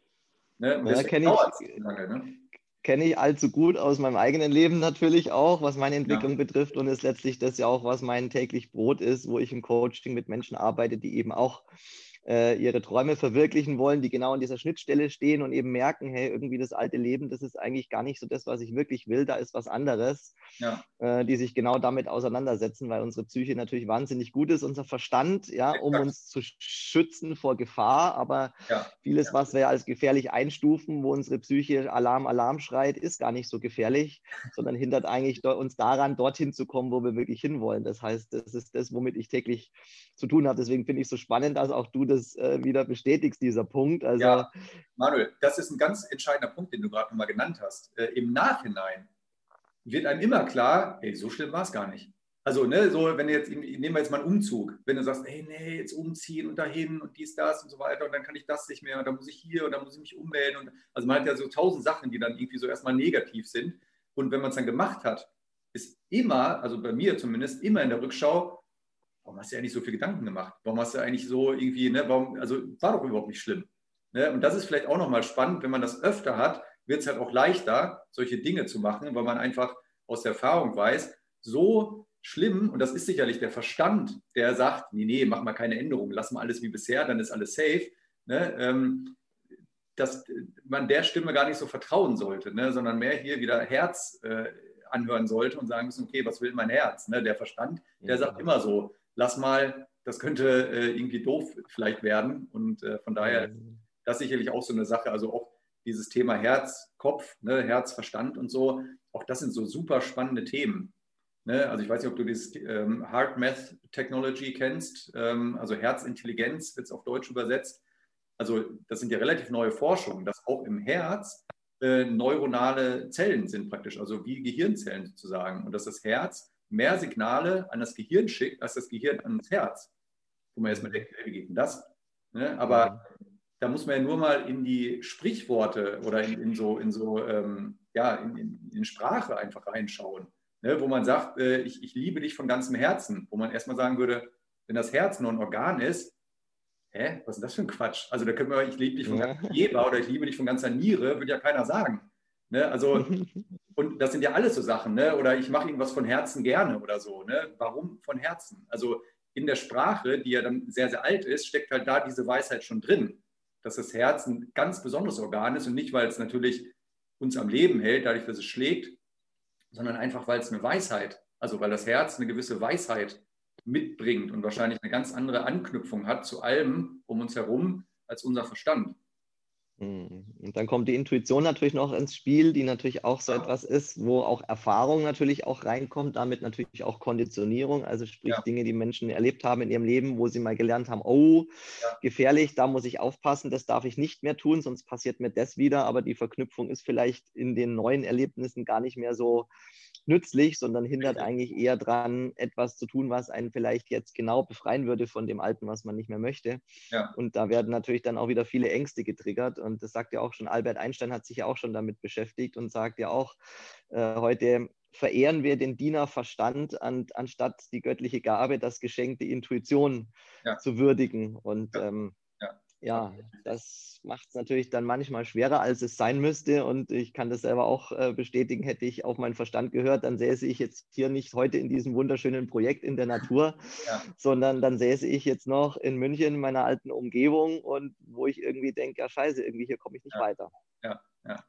Ne? Ja, kenne ich, ne? kenn ich allzu gut aus meinem eigenen Leben natürlich auch, was meine Entwicklung ja. betrifft und ist letztlich das ja auch, was mein täglich Brot ist, wo ich im Coaching mit Menschen arbeite, die eben auch ihre Träume verwirklichen wollen, die genau an dieser Schnittstelle stehen und eben merken, hey, irgendwie das alte Leben, das ist eigentlich gar nicht so das, was ich wirklich will, da ist was anderes, ja. äh, die sich genau damit auseinandersetzen, weil unsere Psyche natürlich wahnsinnig gut ist, unser Verstand, ja, um uns zu schützen vor Gefahr, aber ja. vieles, was wir als gefährlich einstufen, wo unsere Psyche Alarm, Alarm schreit, ist gar nicht so gefährlich, sondern hindert eigentlich uns daran, dorthin zu kommen, wo wir wirklich hinwollen. Das heißt, das ist das, womit ich täglich zu tun habe. Deswegen finde ich es so spannend, dass auch du das äh, wieder bestätigst, dieser Punkt. Also, ja, Manuel, das ist ein ganz entscheidender Punkt, den du gerade nochmal genannt hast. Äh, Im Nachhinein wird einem immer klar, hey, so schlimm war es gar nicht. Also, ne, so, wenn jetzt, nehmen wir jetzt mal einen Umzug, wenn du sagst, hey, nee, jetzt umziehen und dahin und dies, das und so weiter und dann kann ich das nicht mehr und dann muss ich hier und dann muss ich mich ummelden. Und, also, man hat ja so tausend Sachen, die dann irgendwie so erstmal negativ sind. Und wenn man es dann gemacht hat, ist immer, also bei mir zumindest, immer in der Rückschau, warum hast du ja nicht so viel Gedanken gemacht? Warum hast du eigentlich so irgendwie, ne, warum, also war doch überhaupt nicht schlimm. Ne? Und das ist vielleicht auch nochmal spannend, wenn man das öfter hat, wird es halt auch leichter, solche Dinge zu machen, weil man einfach aus der Erfahrung weiß, so schlimm, und das ist sicherlich der Verstand, der sagt, nee, nee, mach mal keine Änderungen, lass mal alles wie bisher, dann ist alles safe, ne? ähm, dass man der Stimme gar nicht so vertrauen sollte, ne? sondern mehr hier wieder Herz äh, anhören sollte und sagen müssen, okay, was will mein Herz? Ne? Der Verstand, der sagt immer so, lass mal, das könnte äh, irgendwie doof vielleicht werden. Und äh, von daher ist das sicherlich auch so eine Sache. Also auch dieses Thema Herz, Kopf, ne, Herz, Verstand und so, auch das sind so super spannende Themen. Ne? Also ich weiß nicht, ob du dieses ähm, Heart Math Technology kennst, ähm, also Herzintelligenz wird es auf Deutsch übersetzt. Also das sind ja relativ neue Forschungen, dass auch im Herz äh, neuronale Zellen sind praktisch, also wie Gehirnzellen sozusagen. Und dass das Herz mehr Signale an das Gehirn schickt, als das Gehirn ans Herz. Wo man jetzt mit denkt, wie geht denn das? Ne? Aber da muss man ja nur mal in die Sprichworte oder in, in so, in so ähm, ja, in, in, in, Sprache einfach reinschauen. Ne? Wo man sagt, äh, ich, ich liebe dich von ganzem Herzen. Wo man erstmal sagen würde, wenn das Herz nur ein Organ ist, hä, was ist das für ein Quatsch? Also da können wir, ich liebe dich von ja. ganzer Leber oder ich liebe dich von ganzer Niere, würde ja keiner sagen. Ne? Also Und das sind ja alles so Sachen, ne? oder ich mache irgendwas von Herzen gerne oder so. Ne? Warum von Herzen? Also in der Sprache, die ja dann sehr, sehr alt ist, steckt halt da diese Weisheit schon drin, dass das Herz ein ganz besonderes Organ ist und nicht, weil es natürlich uns am Leben hält, dadurch, dass es schlägt, sondern einfach, weil es eine Weisheit, also weil das Herz eine gewisse Weisheit mitbringt und wahrscheinlich eine ganz andere Anknüpfung hat zu allem um uns herum als unser Verstand. Mhm. Und dann kommt die Intuition natürlich noch ins Spiel, die natürlich auch so etwas ist, wo auch Erfahrung natürlich auch reinkommt, damit natürlich auch Konditionierung, also sprich ja. Dinge, die Menschen erlebt haben in ihrem Leben, wo sie mal gelernt haben, oh, ja. gefährlich, da muss ich aufpassen, das darf ich nicht mehr tun, sonst passiert mir das wieder, aber die Verknüpfung ist vielleicht in den neuen Erlebnissen gar nicht mehr so nützlich, sondern hindert eigentlich eher daran, etwas zu tun, was einen vielleicht jetzt genau befreien würde von dem Alten, was man nicht mehr möchte. Ja. Und da werden natürlich dann auch wieder viele Ängste getriggert. Und das sagt ja auch schon, Albert Einstein hat sich ja auch schon damit beschäftigt und sagt ja auch, äh, heute verehren wir den Dienerverstand, an, anstatt die göttliche Gabe, das Geschenk, die Intuition ja. zu würdigen. Und ja. Ähm, ja. Das macht es natürlich dann manchmal schwerer, als es sein müsste. Und ich kann das selber auch äh, bestätigen, hätte ich auf meinen Verstand gehört, dann säße ich jetzt hier nicht heute in diesem wunderschönen Projekt in der Natur, ja. sondern dann säße ich jetzt noch in München in meiner alten Umgebung und wo ich irgendwie denke, ja scheiße, irgendwie hier komme ich nicht ja. weiter. Ja, ja.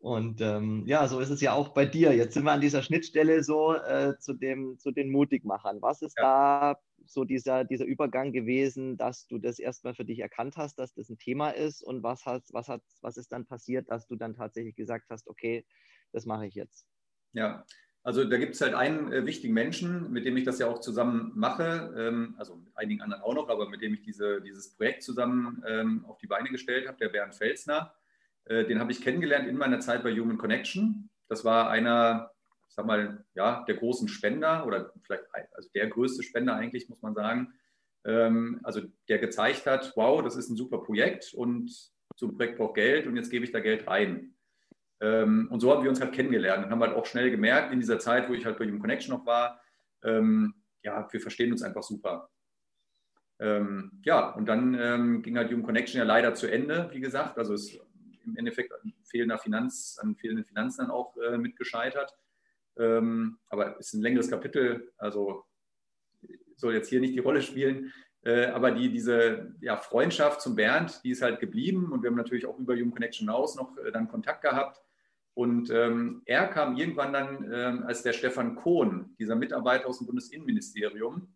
Und ähm, ja, so ist es ja auch bei dir. Jetzt sind wir an dieser Schnittstelle so äh, zu, dem, zu den Mutigmachern. Was ist ja. da so dieser, dieser Übergang gewesen, dass du das erstmal für dich erkannt hast, dass das ein Thema ist? Und was, hat, was, hat, was ist dann passiert, dass du dann tatsächlich gesagt hast, okay, das mache ich jetzt? Ja, also da gibt es halt einen äh, wichtigen Menschen, mit dem ich das ja auch zusammen mache, ähm, also mit einigen anderen auch noch, aber mit dem ich diese, dieses Projekt zusammen ähm, auf die Beine gestellt habe, der Bernd Felsner. Äh, den habe ich kennengelernt in meiner Zeit bei Human Connection. Das war einer, ich sag mal, ja, der großen Spender oder vielleicht also der größte Spender eigentlich, muss man sagen. Ähm, also der gezeigt hat, wow, das ist ein super Projekt und so ein Projekt braucht Geld und jetzt gebe ich da Geld rein. Ähm, und so haben wir uns halt kennengelernt und haben halt auch schnell gemerkt in dieser Zeit, wo ich halt bei Human Connection noch war, ähm, ja, wir verstehen uns einfach super. Ähm, ja, und dann ähm, ging halt Human Connection ja leider zu Ende, wie gesagt. Also es im Endeffekt an fehlender Finanz, an fehlenden Finanzen dann auch äh, mit gescheitert. Ähm, aber ist ein längeres Kapitel, also soll jetzt hier nicht die Rolle spielen. Äh, aber die, diese ja, Freundschaft zum Bernd, die ist halt geblieben und wir haben natürlich auch über Human Connection hinaus noch äh, dann Kontakt gehabt. Und ähm, er kam irgendwann dann, ähm, als der Stefan Kohn, dieser Mitarbeiter aus dem Bundesinnenministerium,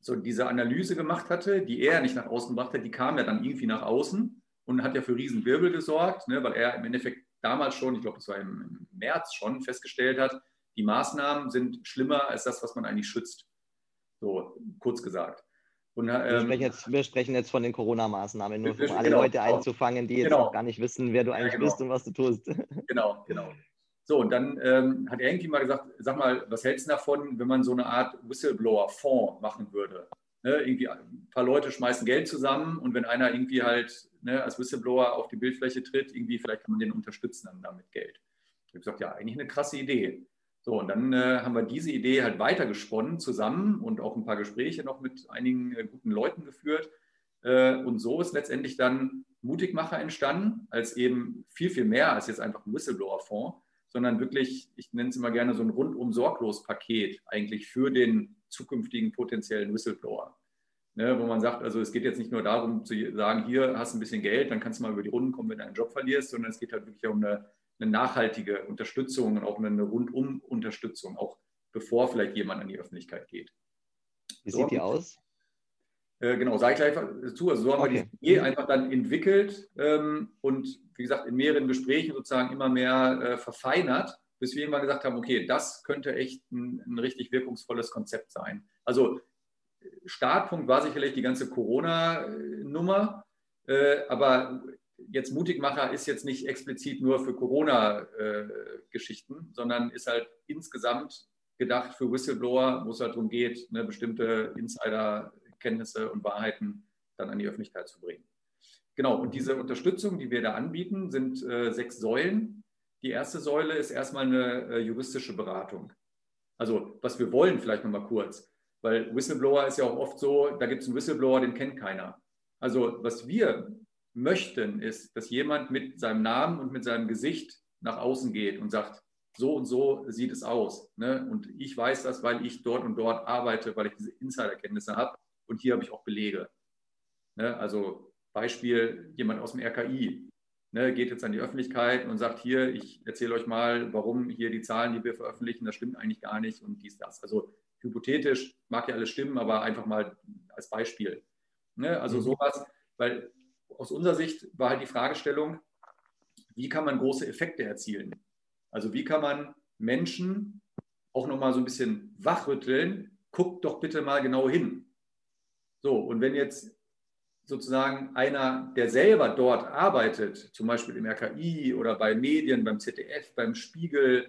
so diese Analyse gemacht hatte, die er nicht nach außen gebracht hat, die kam ja dann irgendwie nach außen und hat ja für Riesenwirbel gesorgt, ne, weil er im Endeffekt damals schon, ich glaube, das war im, im, März schon, festgestellt hat, die Maßnahmen sind schlimmer als das, was man eigentlich schützt. So kurz gesagt. Und, ähm, wir, sprechen jetzt, wir, sprechen jetzt, von den Corona-Maßnahmen, nur um alle genau, Leute genau. einzufangen, die jetzt genau. auch gar nicht wissen, wer du eigentlich ja, genau. bist und was du tust. Genau, genau. So, und dann ähm, hat er irgendwie mal gesagt, sag mal, was hältst du davon, wenn man so eine Art Whistleblower-Fonds machen würde? Ne, irgendwie ein paar Leute schmeißen Geld zusammen und wenn einer irgendwie halt ne, als Whistleblower auf die Bildfläche tritt, irgendwie vielleicht kann man den unterstützen dann damit Geld. Ich habe gesagt, ja, eigentlich eine krasse Idee. So, und dann äh, haben wir diese Idee halt weitergesponnen zusammen und auch ein paar Gespräche noch mit einigen äh, guten Leuten geführt. Äh, und so ist letztendlich dann Mutigmacher entstanden, als eben viel, viel mehr als jetzt einfach ein Whistleblower-Fonds, sondern wirklich, ich nenne es immer gerne so ein rundum sorglos Paket eigentlich für den zukünftigen potenziellen Whistleblower. Ne, wo man sagt, also es geht jetzt nicht nur darum zu sagen, hier hast du ein bisschen Geld, dann kannst du mal über die Runden kommen, wenn du einen Job verlierst, sondern es geht halt wirklich um eine, eine nachhaltige Unterstützung und auch eine Rundum-Unterstützung, auch bevor vielleicht jemand an die Öffentlichkeit geht. Wie so, sieht die aus? Äh, genau, sage ich gleich zu. Also so haben okay. wir die Idee einfach dann entwickelt ähm, und wie gesagt in mehreren Gesprächen sozusagen immer mehr äh, verfeinert, bis wir irgendwann gesagt haben, okay, das könnte echt ein, ein richtig wirkungsvolles Konzept sein. Also Startpunkt war sicherlich die ganze Corona-Nummer, äh, aber jetzt Mutigmacher ist jetzt nicht explizit nur für Corona-Geschichten, äh, sondern ist halt insgesamt gedacht für Whistleblower, wo es halt darum geht, ne, bestimmte Insider-Kenntnisse und Wahrheiten dann an die Öffentlichkeit zu bringen. Genau, und diese Unterstützung, die wir da anbieten, sind äh, sechs Säulen. Die erste Säule ist erstmal eine äh, juristische Beratung. Also was wir wollen, vielleicht nochmal kurz, weil Whistleblower ist ja auch oft so, da gibt es einen Whistleblower, den kennt keiner. Also was wir möchten, ist, dass jemand mit seinem Namen und mit seinem Gesicht nach außen geht und sagt, so und so sieht es aus. Ne? Und ich weiß das, weil ich dort und dort arbeite, weil ich diese Insiderkenntnisse habe. Und hier habe ich auch Belege. Ne? Also Beispiel jemand aus dem RKI ne, geht jetzt an die Öffentlichkeit und sagt, hier, ich erzähle euch mal, warum hier die Zahlen, die wir veröffentlichen, das stimmt eigentlich gar nicht und dies, das. Also hypothetisch mag ja alles stimmen, aber einfach mal als Beispiel. Ne, also mhm. sowas, weil aus unserer Sicht war halt die Fragestellung, wie kann man große Effekte erzielen? Also wie kann man Menschen auch nochmal so ein bisschen wachrütteln, guckt doch bitte mal genau hin. So, und wenn jetzt sozusagen einer, der selber dort arbeitet, zum Beispiel im RKI oder bei Medien, beim ZDF, beim Spiegel,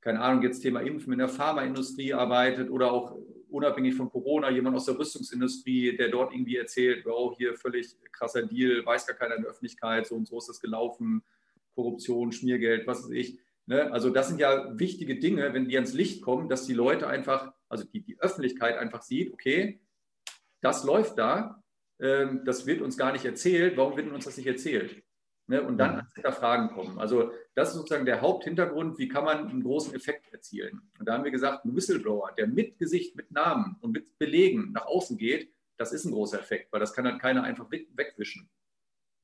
keine Ahnung, jetzt Thema Impfen in der Pharmaindustrie arbeitet oder auch unabhängig von Corona jemand aus der Rüstungsindustrie, der dort irgendwie erzählt, wow, hier völlig krasser Deal, weiß gar keiner in der Öffentlichkeit, so und so ist das gelaufen, Korruption, Schmiergeld, was weiß ich. Ne? Also das sind ja wichtige Dinge, wenn die ans Licht kommen, dass die Leute einfach, also die, die Öffentlichkeit einfach sieht, okay, das läuft da, ähm, das wird uns gar nicht erzählt, warum wird uns das nicht erzählt? Ne? Und dann ans Hinterfragen kommen. Also das ist sozusagen der Haupthintergrund, wie kann man einen großen Effekt erzielen. Und da haben wir gesagt, ein Whistleblower, der mit Gesicht, mit Namen und mit Belegen nach außen geht, das ist ein großer Effekt, weil das kann dann keiner einfach wegwischen.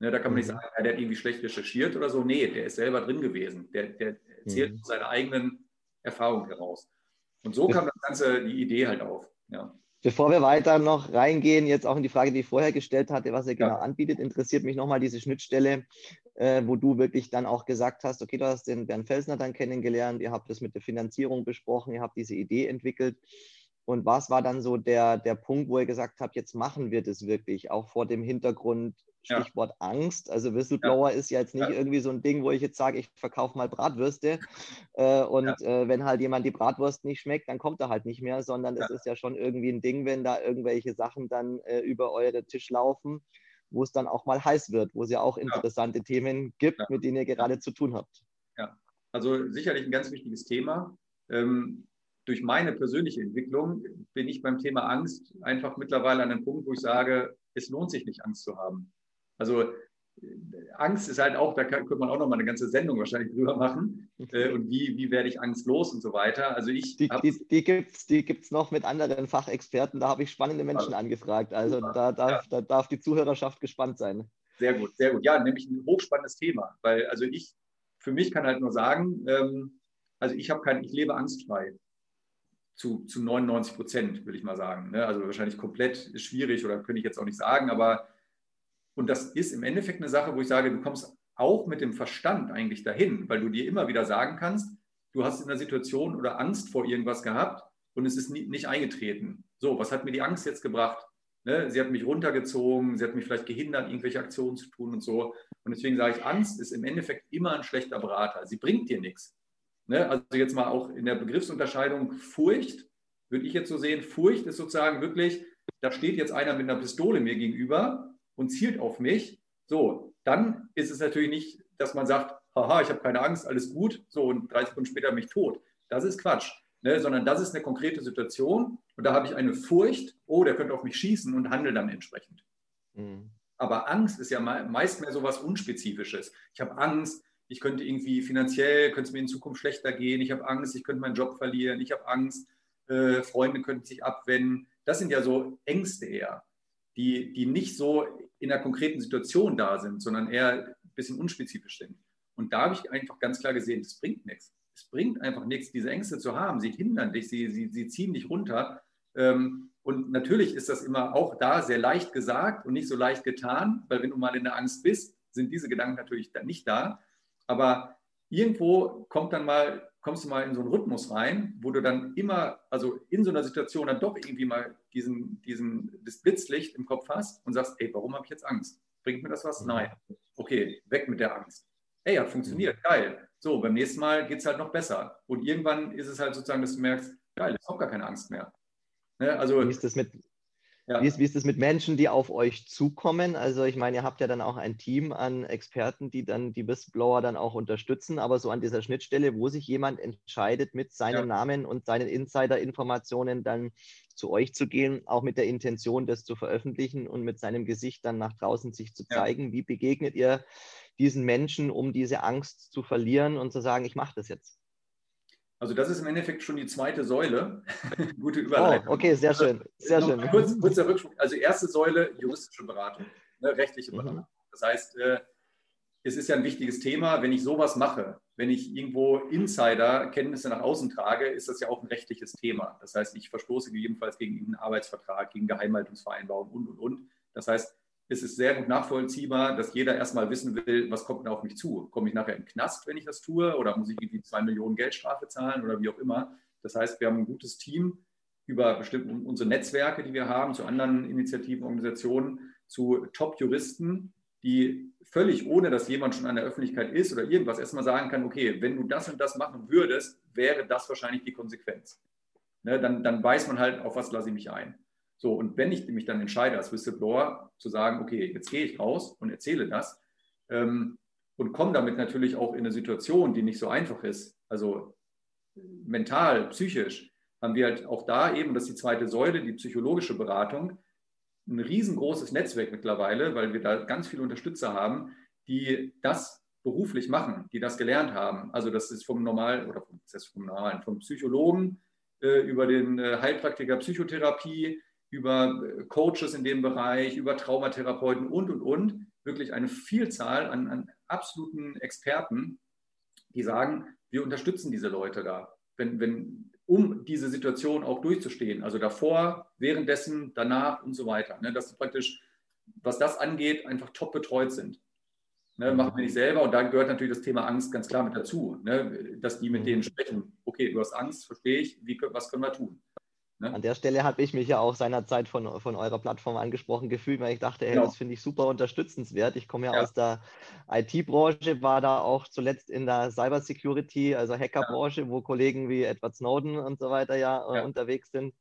Ne, da kann man nicht mhm. sagen, ja, der hat irgendwie schlecht recherchiert oder so. Nee, der ist selber drin gewesen. Der, der erzählt mhm. seine eigenen Erfahrungen heraus. Und so kam das Ganze, die Idee halt auf. Ja. Bevor wir weiter noch reingehen, jetzt auch in die Frage, die ich vorher gestellt hatte, was er genau ja. anbietet, interessiert mich nochmal diese Schnittstelle, äh, wo du wirklich dann auch gesagt hast, okay, du hast den Bernd Felsner dann kennengelernt, ihr habt das mit der Finanzierung besprochen, ihr habt diese Idee entwickelt. Und was war dann so der, der Punkt, wo ihr gesagt habt, jetzt machen wir das wirklich, auch vor dem Hintergrund, Stichwort ja. Angst. Also Whistleblower ja. ist ja jetzt nicht irgendwie so ein Ding, wo ich jetzt sage, ich verkaufe mal Bratwürste. Äh, und äh, wenn halt jemand die Bratwurst nicht schmeckt, dann kommt er halt nicht mehr, sondern es ist ja schon irgendwie ein Ding, wenn da irgendwelche Sachen dann äh, über eure Tisch laufen, wo es dann auch mal heiß wird, wo es ja auch interessante Themen gibt, mit denen ihr gerade zu tun habt. Ja, also sicherlich ein ganz wichtiges Thema. Ähm, durch meine persönliche Entwicklung bin ich beim Thema Angst einfach mittlerweile an einem Punkt, wo ich sage, es lohnt sich nicht, Angst zu haben. Also Angst ist halt auch, da kann, könnte man auch noch mal eine ganze Sendung wahrscheinlich drüber machen. Äh, und wie, wie werde ich angstlos und so weiter. Also ich die, die, die gibt es die gibt's noch mit anderen Fachexperten. Da habe ich spannende Menschen also, angefragt. Also da darf, ja. da darf die Zuhörerschaft gespannt sein. Sehr gut, sehr gut. Ja, nämlich ein hochspannendes Thema. Weil also ich, für mich kann halt nur sagen, ähm, also ich habe kein, ich lebe angstfrei. Zu, zu 99 Prozent, würde ich mal sagen. Ne? Also wahrscheinlich komplett schwierig oder könnte ich jetzt auch nicht sagen, aber und das ist im Endeffekt eine Sache, wo ich sage, du kommst auch mit dem Verstand eigentlich dahin, weil du dir immer wieder sagen kannst, du hast in einer Situation oder Angst vor irgendwas gehabt und es ist nie, nicht eingetreten. So, was hat mir die Angst jetzt gebracht? Ne? Sie hat mich runtergezogen, sie hat mich vielleicht gehindert, irgendwelche Aktionen zu tun und so. Und deswegen sage ich, Angst ist im Endeffekt immer ein schlechter Berater. Sie bringt dir nichts. Ne? Also jetzt mal auch in der Begriffsunterscheidung Furcht, würde ich jetzt so sehen, Furcht ist sozusagen wirklich, da steht jetzt einer mit einer Pistole mir gegenüber und zielt auf mich, so, dann ist es natürlich nicht, dass man sagt, haha, ich habe keine Angst, alles gut, so und drei Sekunden später mich tot. Das ist Quatsch, ne? sondern das ist eine konkrete Situation und da habe ich eine Furcht, oh, der könnte auf mich schießen und handle dann entsprechend. Mhm. Aber Angst ist ja meist mehr so was Unspezifisches. Ich habe Angst, ich könnte irgendwie finanziell, könnte es mir in Zukunft schlechter gehen, ich habe Angst, ich könnte meinen Job verlieren, ich habe Angst, äh, Freunde könnten sich abwenden. Das sind ja so Ängste eher, die, die nicht so in einer konkreten Situation da sind, sondern eher ein bisschen unspezifisch sind. Und da habe ich einfach ganz klar gesehen, das bringt nichts. Es bringt einfach nichts, diese Ängste zu haben. Sie hindern dich, sie, sie, sie ziehen dich runter. Ähm, und natürlich ist das immer auch da sehr leicht gesagt und nicht so leicht getan, weil wenn du mal in der Angst bist, sind diese Gedanken natürlich dann nicht da. Aber irgendwo kommt dann mal, kommst du mal in so einen Rhythmus rein, wo du dann immer, also in so einer Situation dann doch irgendwie mal diesen, diesen, das Blitzlicht im Kopf hast und sagst, ey, warum habe ich jetzt Angst? Bringt mir das was? Mhm. Nein. Okay, weg mit der Angst. Ey, hat funktioniert, mhm. geil. So, beim nächsten Mal geht es halt noch besser. Und irgendwann ist es halt sozusagen, dass du merkst, geil, ich habe gar keine Angst mehr. Ne? Also, Wie ist das mit, ja. Wie, ist, wie ist es mit Menschen, die auf euch zukommen? Also ich meine, ihr habt ja dann auch ein Team an Experten, die dann die Whistleblower dann auch unterstützen, aber so an dieser Schnittstelle, wo sich jemand entscheidet, mit seinem ja. Namen und seinen Insider-Informationen dann zu euch zu gehen, auch mit der Intention, das zu veröffentlichen und mit seinem Gesicht dann nach draußen sich zu zeigen. Ja. Wie begegnet ihr diesen Menschen, um diese Angst zu verlieren und zu sagen, ich mache das jetzt? Also das ist im Endeffekt schon die zweite Säule. Gute Überleitung. Oh, okay, sehr schön. Sehr schön. Kurz, kurzer Rückschwung. Also erste Säule, juristische Beratung, ne, rechtliche mhm. Beratung. Mhm. Das heißt, äh, es ist ja ein wichtiges Thema. Wenn ich sowas mache, wenn ich irgendwo Insider-Kenntnisse nach außen trage, ist das ja auch ein rechtliches Thema. Das heißt, ich verstoße gegebenenfalls gegen einen Arbeitsvertrag, gegen Geheimhaltungsvereinbarungen und, und, und. Das heißt, ist es sehr gut nachvollziehbar, dass jeder erstmal wissen will, was kommt denn auf mich zu? Komme ich nachher in den Knast, wenn ich das tue? Oder muss ich irgendwie zwei Millionen Geldstrafe zahlen oder wie auch immer? Das heißt, wir haben ein gutes Team über bestimmte unsere Netzwerke, die wir haben, zu anderen Initiativen, Organisationen, zu Top-Juristen, die völlig ohne, dass jemand schon an der Öffentlichkeit ist oder irgendwas, erstmal sagen kann, okay, wenn du das und das machen würdest, wäre das wahrscheinlich die Konsequenz. Ne, dann, dann weiß man halt, auf was lasse ich mich ein. So, und wenn ich mich dann entscheide als Whistleblower zu sagen, okay, jetzt gehe ich raus und erzähle das ähm, und komme damit natürlich auch in eine Situation, die nicht so einfach ist, also mental, psychisch, haben wir halt auch da eben, das ist die zweite Säule, die psychologische Beratung, ein riesengroßes Netzwerk mittlerweile, weil wir da ganz viele Unterstützer haben, die das beruflich machen, die das gelernt haben. Also das ist vom Normal oder vom, vom Normalen, vom Psychologen äh, über den äh, Heilpraktiker Psychotherapie, über äh, Coaches in dem Bereich, über Traumatherapeuten und und und. Wirklich eine Vielzahl an, an absoluten Experten, die sagen, wir unterstützen diese Leute da. Wenn, wenn, um diese Situation auch durchzustehen. Also davor, währenddessen, danach und so weiter. Ne, dass praktisch, was das angeht, einfach top betreut sind. Ne, machen wir nicht selber und da gehört natürlich das Thema Angst ganz klar mit dazu, ne, dass die mit denen sprechen. Okay, du hast Angst, verstehe ich, wie, was können wir tun? Ne? An der Stelle habe ich mich ja auch seinerzeit von, von eurer Plattform angesprochen gefühlt, weil ich dachte, hey, genau. das finde ich super unterstützenswert. Ich komme ja, ja. aus der IT-Branche, war da auch zuletzt in der Cybersecurity, also Hackerbranche, ja. wo Kollegen wie Edward Snowden und so weiter ja, äh, ja. unterwegs sind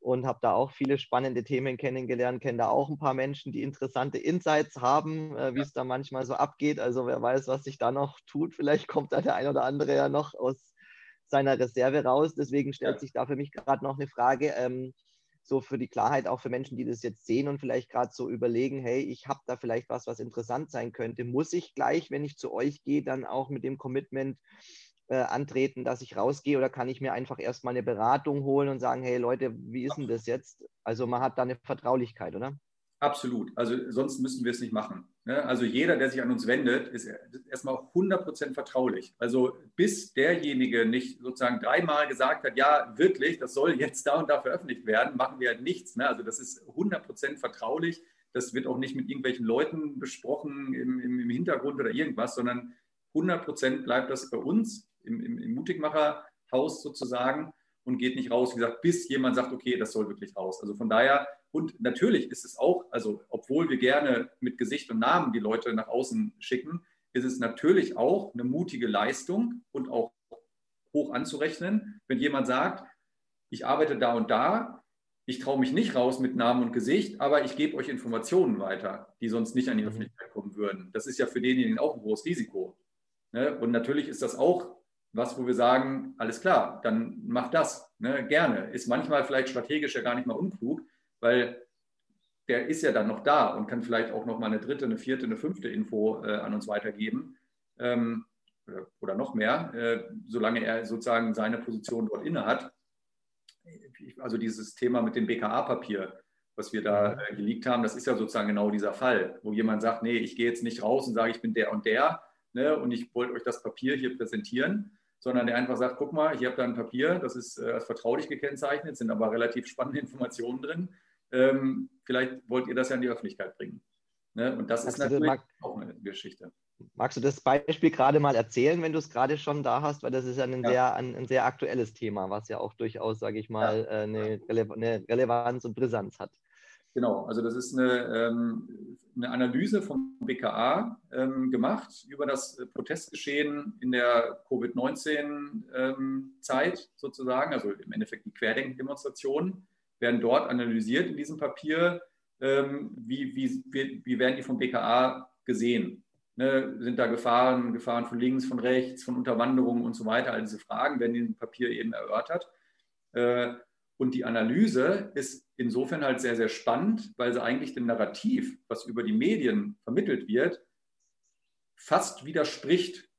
und habe da auch viele spannende Themen kennengelernt, kenne da auch ein paar Menschen, die interessante Insights haben, äh, wie es da manchmal so abgeht. Also wer weiß, was sich da noch tut. Vielleicht kommt da der ein oder andere ja noch aus seiner Reserve raus. Deswegen stellt ja. sich da für mich gerade noch eine Frage, ähm, so für die Klarheit auch für Menschen, die das jetzt sehen und vielleicht gerade so überlegen, hey, ich habe da vielleicht was, was interessant sein könnte. Muss ich gleich, wenn ich zu euch gehe, dann auch mit dem Commitment äh, antreten, dass ich rausgehe oder kann ich mir einfach erstmal eine Beratung holen und sagen, hey Leute, wie ist denn das jetzt? Also man hat da eine Vertraulichkeit, oder? Absolut. Also sonst müssen wir es nicht machen. Ne? Also jeder, der sich an uns wendet, ist erstmal auch 100% vertraulich. Also bis derjenige nicht sozusagen dreimal gesagt hat, ja, wirklich, das soll jetzt da und da veröffentlicht werden, machen wir halt nichts. Ne? Also das ist 100% vertraulich. Das wird auch nicht mit irgendwelchen Leuten besprochen im, im, im Hintergrund oder irgendwas, sondern 100% bleibt das bei uns im, im, im Mutigmacher-Haus sozusagen und geht nicht raus, wie gesagt, bis jemand sagt, okay, das soll wirklich raus. Also von daher, und natürlich ist es auch, also obwohl wir gerne mit Gesicht und Namen die Leute nach außen schicken, ist es natürlich auch eine mutige Leistung und auch hoch anzurechnen, wenn jemand sagt, ich arbeite da und da, ich traue mich nicht raus mit Namen und Gesicht, aber ich gebe euch Informationen weiter, die sonst nicht an die mhm. Öffentlichkeit kommen würden. Das ist ja für denjenigen auch ein großes Risiko. Ne? Und natürlich ist das auch was, wo wir sagen, alles klar, dann mach das, ne, gerne. Ist manchmal vielleicht strategisch ja gar nicht mal unklug, weil der ist ja dann noch da und kann vielleicht auch noch mal eine dritte, eine vierte, eine fünfte Info äh, an uns weitergeben ähm, oder, oder, noch mehr, äh, solange er sozusagen seine Position dort inne hat. Also dieses Thema mit dem BKA-Papier, was wir da äh, geleakt haben, das ist ja sozusagen genau dieser Fall, wo jemand sagt, nee, ich gehe jetzt nicht raus und sage, ich bin der und der ne, und ich wollte euch das Papier hier präsentieren, sondern der einfach sagt, guck mal, ich habe da ein Papier, das ist äh, als vertraulich gekennzeichnet, sind aber relativ spannende Informationen drin. Ähm, vielleicht wollt ihr das ja in die Öffentlichkeit bringen. Ne? Und das magst ist natürlich das, auch eine Geschichte. Magst du das Beispiel gerade mal erzählen, wenn du es gerade schon da hast? Weil das ist ja ein, ja. Sehr, ein, ein, sehr aktuelles Thema, was ja auch durchaus, sage ich mal, ja. Äh, eine, Rele eine Relevanz und Brisanz hat. Genau, also das ist eine, ähm, eine Analyse vom BKA ähm, gemacht über das Protestgeschehen in der Covid-19-Zeit ähm, sozusagen, also im Endeffekt die Querdenken-Demonstrationen werden dort analysiert in diesem Papier, ähm, wie, wie, wie, werden die vom BKA gesehen. Ne, sind da Gefahren, Gefahren von links, von rechts, von Unterwanderungen und so weiter. All diese Fragen werden in diesem Papier eben erörtert. Äh, und die Analyse ist insofern halt sehr, sehr spannend, weil sie eigentlich dem Narrativ, was über die Medien vermittelt wird, fast widerspricht.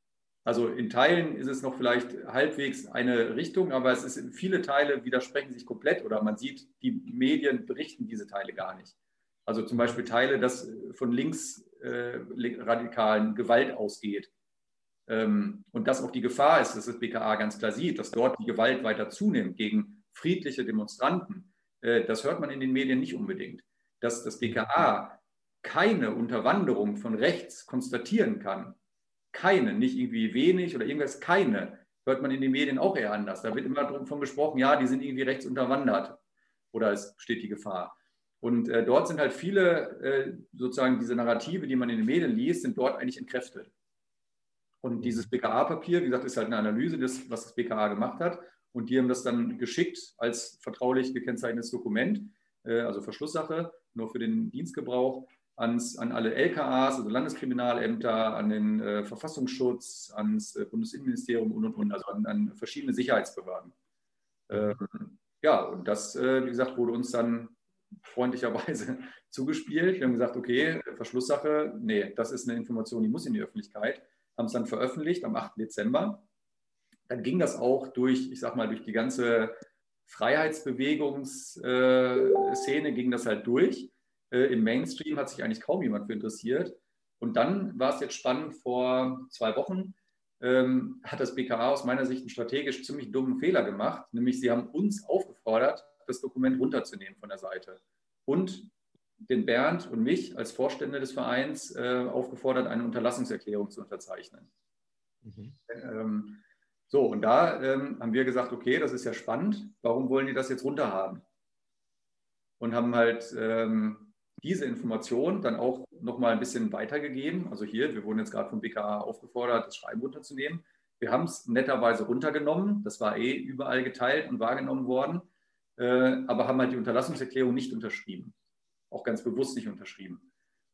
Also in Teilen ist es noch vielleicht halbwegs eine Richtung, aber es ist viele Teile widersprechen sich komplett oder man sieht, die Medien berichten diese Teile gar nicht. Also zum Beispiel Teile, dass von linksradikalen äh, Gewalt ausgeht. Ähm, und dass auch die Gefahr ist, dass das BKA ganz klar sieht, dass dort die Gewalt weiter zunimmt gegen friedliche Demonstranten, äh, das hört man in den Medien nicht unbedingt. Dass das BKA keine Unterwanderung von rechts konstatieren kann, keine, nicht irgendwie wenig oder irgendwas, keine, hört man in den Medien auch eher anders. Da wird immer davon gesprochen, ja, die sind irgendwie rechts unterwandert oder es besteht die Gefahr. Und äh, dort sind halt viele, äh, sozusagen diese Narrative, die man in den Medien liest, sind dort eigentlich entkräftet. Und dieses BKA-Papier, wie gesagt, ist halt eine Analyse, des, was das BKA gemacht hat. Und die haben das dann geschickt als vertraulich gekennzeichnetes Dokument, äh, also Verschlusssache, nur für den Dienstgebrauch, ans, an alle LKAs, also Landeskriminalämter, an den äh, Verfassungsschutz, ans äh, Bundesinnenministerium und, und, und, also an, an verschiedene Sicherheitsbehörden. Ähm, ja, und das, äh, wie gesagt, wurde uns dann freundlicherweise zugespielt. Wir haben gesagt, okay, Verschlusssache, nee, das ist eine Information, die muss in die Öffentlichkeit. Haben es dann veröffentlicht am 8. Dezember. Dann ging das auch durch, ich sag mal, durch die ganze Freiheitsbewegungsszene äh, ging das halt durch. Äh, Im Mainstream hat sich eigentlich kaum jemand für interessiert. Und dann war es jetzt spannend, vor zwei Wochen ähm, hat das BKA aus meiner Sicht einen strategisch ziemlich dummen Fehler gemacht, nämlich sie haben uns aufgefordert, das Dokument runterzunehmen von der Seite und den Bernd und mich als Vorstände des Vereins äh, aufgefordert, eine Unterlassungserklärung zu unterzeichnen. Mhm. Ähm, so, und da ähm, haben wir gesagt, okay, das ist ja spannend, warum wollen die das jetzt runterhaben? Und haben halt ähm, diese Information dann auch nochmal ein bisschen weitergegeben. Also hier, wir wurden jetzt gerade vom BKA aufgefordert, das Schreiben runterzunehmen. Wir haben es netterweise runtergenommen. Das war eh überall geteilt und wahrgenommen worden, äh, aber haben halt die Unterlassungserklärung nicht unterschrieben. Auch ganz bewusst nicht unterschrieben.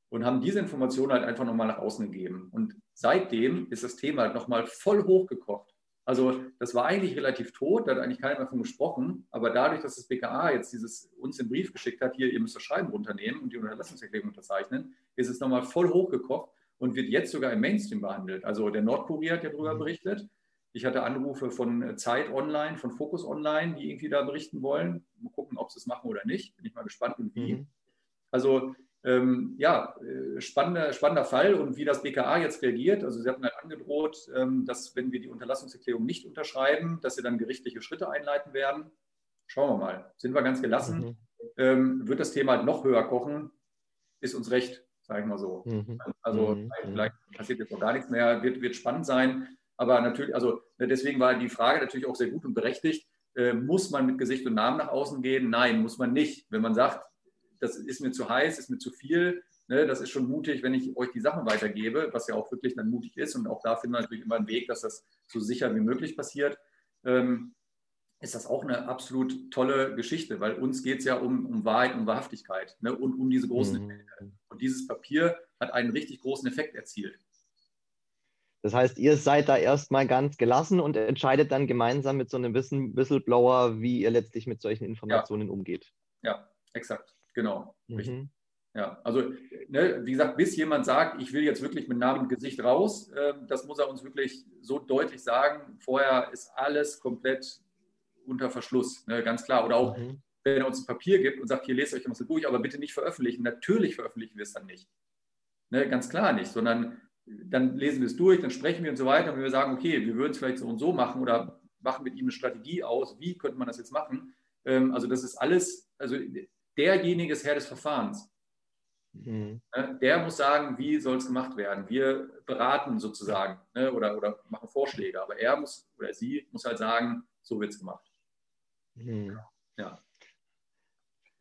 Und haben diese Information halt einfach nochmal nach außen gegeben. Und seitdem ist das Thema halt nochmal voll hochgekocht. Also das war eigentlich relativ tot, da hat eigentlich keiner mehr davon gesprochen. Aber dadurch, dass das BKA jetzt dieses uns den Brief geschickt hat, hier, ihr müsst das Schreiben runternehmen und die Unterlassungserklärung unterzeichnen, ist es nochmal voll hochgekocht und wird jetzt sogar im Mainstream behandelt. Also der Nordkurier hat ja darüber mhm. berichtet. Ich hatte Anrufe von Zeit Online, von Focus Online, die irgendwie da berichten wollen. Mal gucken, ob sie es machen oder nicht. Bin ich mal gespannt und wie. Mhm. Also ähm, ja, äh, spannender, spannender Fall und wie das BKA jetzt reagiert. Also Sie hatten halt angedroht, ähm, dass wenn wir die Unterlassungserklärung nicht unterschreiben, dass Sie dann gerichtliche Schritte einleiten werden. Schauen wir mal. Sind wir ganz gelassen? Mhm. Ähm, wird das Thema halt noch höher kochen? Ist uns recht, sage ich mal so. Mhm. Also mhm. vielleicht passiert jetzt noch gar nichts mehr, wird, wird spannend sein. Aber natürlich, also ne, deswegen war die Frage natürlich auch sehr gut und berechtigt. Äh, muss man mit Gesicht und Namen nach außen gehen? Nein, muss man nicht. Wenn man sagt, das ist mir zu heiß, ist mir zu viel. Ne, das ist schon mutig, wenn ich euch die Sachen weitergebe, was ja auch wirklich dann mutig ist. Und auch da finden wir natürlich immer einen Weg, dass das so sicher wie möglich passiert. Ähm, ist das auch eine absolut tolle Geschichte, weil uns geht es ja um, um Wahrheit und Wahrhaftigkeit ne, und um diese großen mhm. Effekte. Und dieses Papier hat einen richtig großen Effekt erzielt. Das heißt, ihr seid da erstmal ganz gelassen und entscheidet dann gemeinsam mit so einem Whistleblower, wie ihr letztlich mit solchen Informationen ja. umgeht. Ja, exakt. Genau. Mhm. Ja, also ne, wie gesagt, bis jemand sagt, ich will jetzt wirklich mit Namen und Gesicht raus, äh, das muss er uns wirklich so deutlich sagen. Vorher ist alles komplett unter Verschluss, ne, ganz klar. Oder auch, mhm. wenn er uns ein Papier gibt und sagt, hier lest euch so durch, aber bitte nicht veröffentlichen. Natürlich veröffentlichen wir es dann nicht. Ne, ganz klar nicht, sondern dann lesen wir es durch, dann sprechen wir und so weiter. Und wenn wir sagen, okay, wir würden es vielleicht so und so machen oder machen mit ihm eine Strategie aus, wie könnte man das jetzt machen? Ähm, also das ist alles, also derjenige ist Herr des Verfahrens. Mhm. Ne, der muss sagen, wie soll es gemacht werden. Wir beraten sozusagen ne, oder, oder machen Vorschläge, aber er muss oder sie muss halt sagen, so wird es gemacht. Mhm. Ja.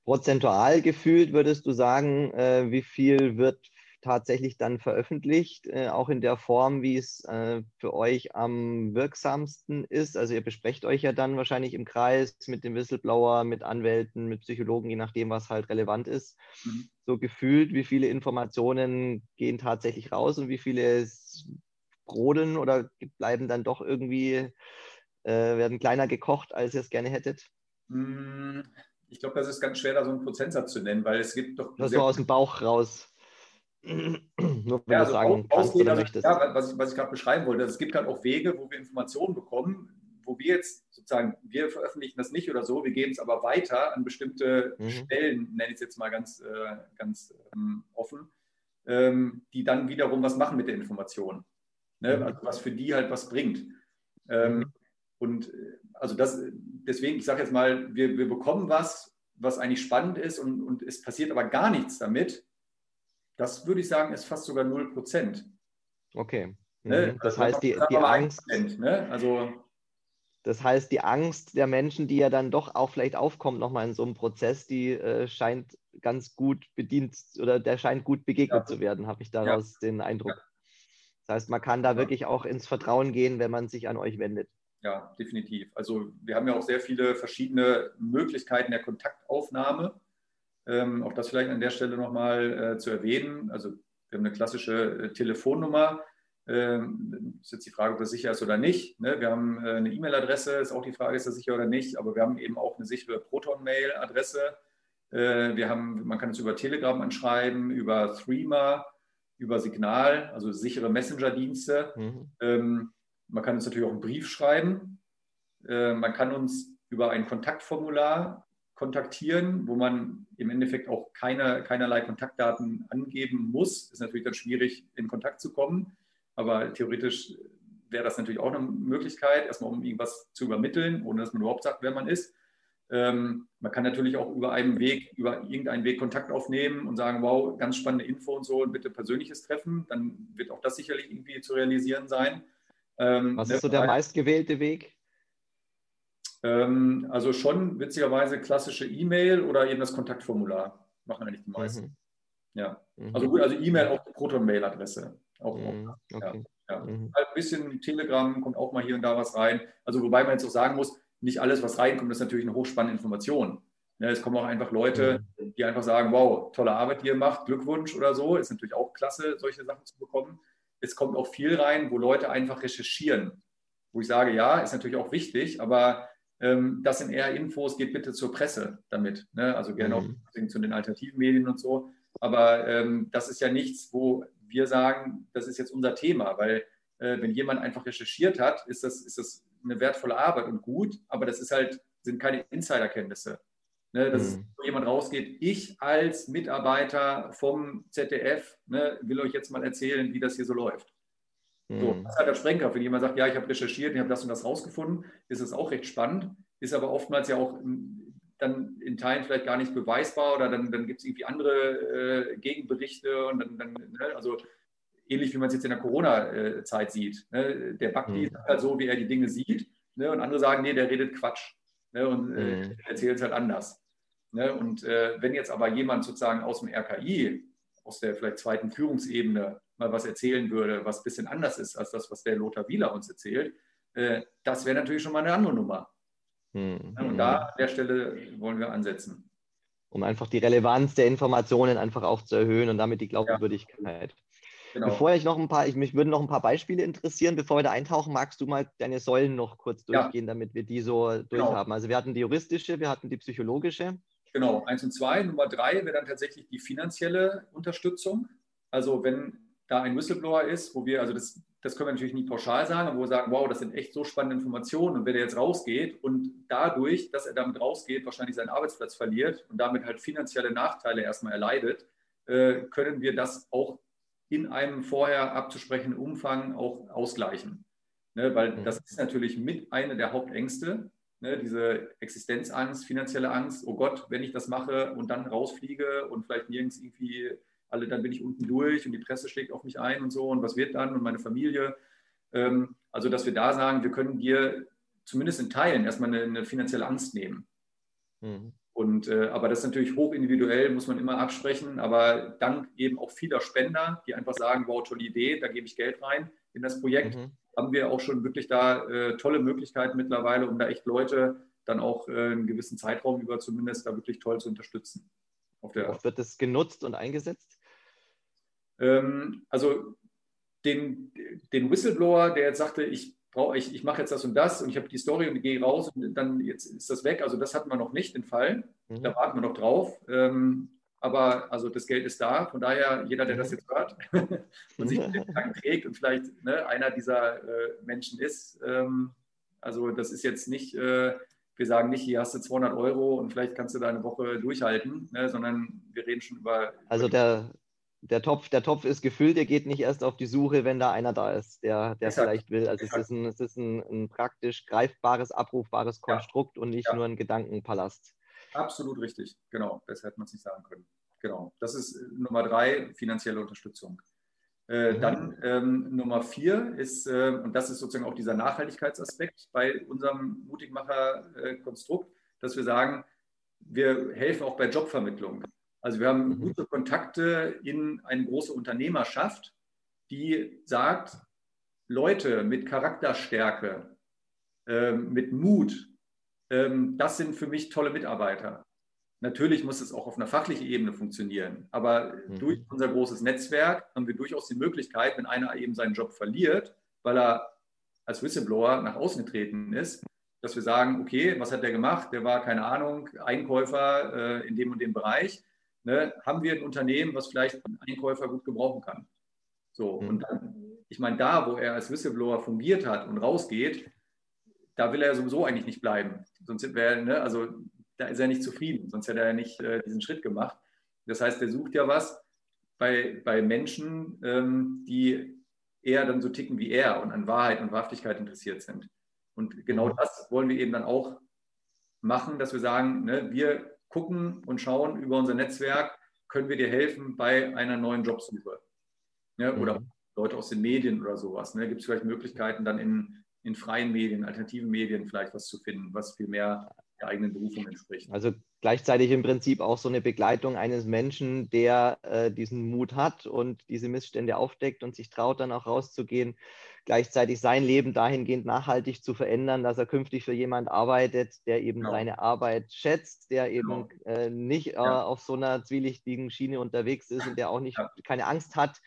Prozentual gefühlt würdest du sagen, äh, wie viel wird tatsächlich dann veröffentlicht, äh, auch in der Form, wie es äh, für euch am wirksamsten ist. Also ihr besprecht euch ja dann wahrscheinlich im Kreis mit dem Whistleblower, mit Anwälten, mit Psychologen, je nachdem, was halt relevant ist. Mhm. So gefühlt, wie viele Informationen gehen tatsächlich raus und wie viele brodeln oder bleiben dann doch irgendwie, äh, werden kleiner gekocht, als ihr es gerne hättet? Mm, ich glaube, das ist ganz schwer, da so einen Prozentsatz zu nennen, weil es gibt doch. Das so aus dem Bauch raus. Nur wenn ja, also sagen kannst oder möchtest. Ja, was ich, was ich gerade beschreiben wollte, es gibt halt auch Wege, wo wir Informationen bekommen, wo wir jetzt sozusagen, wir veröffentlichen das nicht oder so, wir geben es aber weiter an bestimmte mhm. Stellen, nenne ich es jetzt mal ganz, äh, ganz ähm, offen, ähm, die dann wiederum was machen mit der Information. Ne? Mhm. Also was für die halt was bringt. Ähm, mhm. Und äh, also das, deswegen, ich sage jetzt mal, wir, wir bekommen was, was eigentlich spannend ist und, und es passiert aber gar nichts damit, das würde ich sagen, ist fast sogar 0 Prozent. Okay. Ne? Mhm. Das also, heißt, die, die Angst. ne? also, das heißt, die Angst der Menschen, die ja dann doch auch vielleicht aufkommt, nochmal in so einem Prozess, die äh, scheint ganz gut bedient oder der scheint gut begegnet ja. zu werden, habe ich daraus ja. den Eindruck. Ja. Das heißt, man kann da wirklich auch ins Vertrauen gehen, wenn man sich an euch wendet. Ja, definitiv. Also wir haben ja auch sehr viele verschiedene Möglichkeiten der Kontaktaufnahme. Ähm, auch das vielleicht an der Stelle nochmal äh, zu erwähnen. Also wir haben eine klassische äh, Telefonnummer. Ähm, ist jetzt die Frage, ob das sicher ist oder nicht. Ne? Wir haben äh, eine E-Mail-Adresse, ist auch die Frage, ist das sicher oder nicht. Aber wir haben eben auch eine sichere Proton-Mail-Adresse, Äh, wir haben, man kann es über Telegram anschreiben, über Threema, über Signal, also sichere Messenger-Dienste. Mhm. Ähm, man kann uns natürlich auch einen Brief schreiben. Äh, man kann uns über ein Kontaktformular kontaktieren, wo man im Endeffekt auch keine, keinerlei Kontaktdaten angeben muss. Ist natürlich dann schwierig, in Kontakt zu kommen. Aber theoretisch wäre das natürlich auch eine Möglichkeit, erstmal um irgendwas zu übermitteln, ohne dass man überhaupt sagt, wer man ist. Ähm, man kann natürlich auch über einen Weg, über irgendeinen Weg Kontakt aufnehmen und sagen, wow, ganz spannende Info und so und bitte persönliches Treffen. Dann wird auch das sicherlich irgendwie zu realisieren sein. Ähm, Was ist so der meistgewählte Weg? Ähm, also schon witzigerweise klassische E-Mail oder eben das Kontaktformular machen eigentlich die meisten. Mhm. Ja, mhm. also gut, also E-Mail auch Proton-Mail-Adresse. Auch, mhm. okay. ja, ja. Mhm. Ein bisschen Telegram kommt auch mal hier und da was rein. Also wobei man jetzt auch sagen muss, nicht alles, was reinkommt, ist natürlich eine hochspannende Information. Ja, es kommen auch einfach Leute, mhm. die einfach sagen, wow, tolle Arbeit, die ihr macht, Glückwunsch oder so. Ist natürlich auch klasse, solche Sachen zu bekommen. Es kommt auch viel rein, wo Leute einfach recherchieren. Wo ich sage, ja, ist natürlich auch wichtig, aber ähm, das sind eher Infos, geht bitte zur Presse damit. Ne? Also gerne mhm. auch zu den alternativen Medien und so. Aber ähm, das ist ja nichts, wo wir sagen, das ist jetzt unser Thema, weil äh, wenn jemand einfach recherchiert hat, ist das, ist das eine wertvolle Arbeit und gut, aber das ist halt, sind keine Insiderkenntnisse. Ne, dass mhm. jemand rausgeht, ich als Mitarbeiter vom ZDF ne, will euch jetzt mal erzählen, wie das hier so läuft. Mhm. So, das ist halt der Sprengkraft. Wenn jemand sagt, ja, ich habe recherchiert, ich habe das und das rausgefunden, ist es auch recht spannend, ist aber oftmals ja auch dann in Teilen vielleicht gar nicht beweisbar oder dann, dann gibt es irgendwie andere äh, Gegenberichte und dann, dann ne, also ähnlich wie man es jetzt in der Corona-Zeit sieht. Ne? Der Bakti mhm. sagt halt so, wie er die Dinge sieht ne? und andere sagen, nee, der redet Quatsch ne? und äh, mhm. erzählt es halt anders. Ne? Und äh, wenn jetzt aber jemand sozusagen aus dem RKI, aus der vielleicht zweiten Führungsebene, mal was erzählen würde, was ein bisschen anders ist als das, was der Lothar Wieler uns erzählt, äh, das wäre natürlich schon mal eine andere Nummer. Mhm. Und da an der Stelle wollen wir ansetzen. Um einfach die Relevanz der Informationen einfach auch zu erhöhen und damit die Glaubwürdigkeit. Ja. Genau. Bevor ich noch ein paar, ich, mich würden noch ein paar Beispiele interessieren. Bevor wir da eintauchen, magst du mal deine Säulen noch kurz durchgehen, ja. damit wir die so genau. durchhaben. Also wir hatten die juristische, wir hatten die psychologische. Genau, eins und zwei. Nummer drei wäre dann tatsächlich die finanzielle Unterstützung. Also wenn da ein Whistleblower ist, wo wir, also das, das können wir natürlich nicht pauschal sagen, aber wo wir sagen, wow, das sind echt so spannende Informationen und wenn er jetzt rausgeht und dadurch, dass er damit rausgeht, wahrscheinlich seinen Arbeitsplatz verliert und damit halt finanzielle Nachteile erstmal erleidet, äh, können wir das auch in einem vorher abzusprechenden Umfang auch ausgleichen. Ne, weil mhm. das ist natürlich mit einer der Hauptängste, ne, diese Existenzangst, finanzielle Angst, oh Gott, wenn ich das mache und dann rausfliege und vielleicht nirgends irgendwie alle, dann bin ich unten durch und die Presse schlägt auf mich ein und so und was wird dann und meine Familie. Ähm, also, dass wir da sagen, wir können dir zumindest in Teilen erstmal eine, eine finanzielle Angst nehmen. Mhm. Und, äh, aber das ist natürlich hoch individuell, muss man immer absprechen. Aber dank eben auch vieler Spender, die einfach sagen, wow, tolle Idee, da gebe ich Geld rein in das Projekt, mhm. haben wir auch schon wirklich da äh, tolle Möglichkeiten mittlerweile, um da echt Leute dann auch äh, einen gewissen Zeitraum über zumindest da wirklich toll zu unterstützen. Auf der wird das genutzt und eingesetzt? Ähm, also den, den Whistleblower, der jetzt sagte, ich brauche ich, ich mache jetzt das und das und ich habe die Story und gehe raus und dann jetzt ist das weg. Also das hatten wir noch nicht, den Fall. Mhm. Da warten wir noch drauf. Ähm, aber also das Geld ist da. Von daher, jeder, der das mhm. jetzt hört und sich den Tag trägt und vielleicht ne, einer dieser äh, Menschen ist, ähm, also das ist jetzt nicht, äh, wir sagen nicht, hier hast du 200 Euro und vielleicht kannst du da eine Woche durchhalten, ne, sondern wir reden schon über. Also der, der Topf, der Topf ist gefüllt, der geht nicht erst auf die Suche, wenn da einer da ist, der, der vielleicht will. Also Exakt. es ist, ein, es ist ein, ein, praktisch greifbares, abrufbares Konstrukt ja. und nicht ja. nur ein Gedankenpalast. Absolut richtig, genau, das hätte man sich sagen können. Genau, das ist äh, Nummer drei, finanzielle Unterstützung. Äh, mhm. Dann ähm, Nummer vier ist, äh, und das ist sozusagen auch dieser Nachhaltigkeitsaspekt bei unserem Mutigmacher-Konstrukt, dass wir sagen, wir helfen auch bei Jobvermittlung. Also wir haben mhm. gute Kontakte in eine große Unternehmerschaft, die sagt, Leute mit Charakterstärke, äh, mit Mut, äh, das sind für mich tolle Mitarbeiter. Natürlich muss es auch auf einer fachlichen Ebene funktionieren, aber mhm. durch unser großes Netzwerk haben wir durchaus die Möglichkeit, wenn einer eben seinen Job verliert, weil er als Whistleblower nach außen getreten ist, dass wir sagen, okay, was hat der gemacht? Der war, keine Ahnung, Einkäufer äh, in dem und dem Bereich. Ne? Haben wir ein Unternehmen, was vielleicht einen Einkäufer gut gebrauchen kann? So, mhm. und dann, ich meine, da, wo er als Whistleblower fungiert hat und rausgeht, da will er sowieso eigentlich nicht bleiben. Sonst wäre, ne, also da ist er nicht zufrieden, sonst hätte er ja nicht äh, diesen Schritt gemacht. Das heißt, er sucht ja was bei, bei Menschen, ähm, die eher dann so ticken wie er und an Wahrheit und Wahrhaftigkeit interessiert sind. Und genau mhm. das wollen wir eben dann auch machen, dass wir sagen, ne, wir gucken und schauen über unser Netzwerk, können wir dir helfen bei einer neuen Jobsuche. Ne, mhm. Oder Leute aus den Medien oder sowas. Ne? Gibt es vielleicht Möglichkeiten, dann in, in freien Medien, alternativen Medien vielleicht was zu finden, was viel mehr der eigenen Berufung entspricht. Also gleichzeitig im Prinzip auch so eine Begleitung eines Menschen, der äh, diesen Mut hat und diese Missstände aufdeckt und sich traut, dann auch rauszugehen gleichzeitig sein Leben dahingehend nachhaltig zu verändern, dass er künftig für jemand arbeitet, der eben genau. seine Arbeit schätzt, der eben genau. äh, nicht äh, ja. auf so einer zwielichtigen Schiene unterwegs ist und der auch nicht ja. keine Angst hat,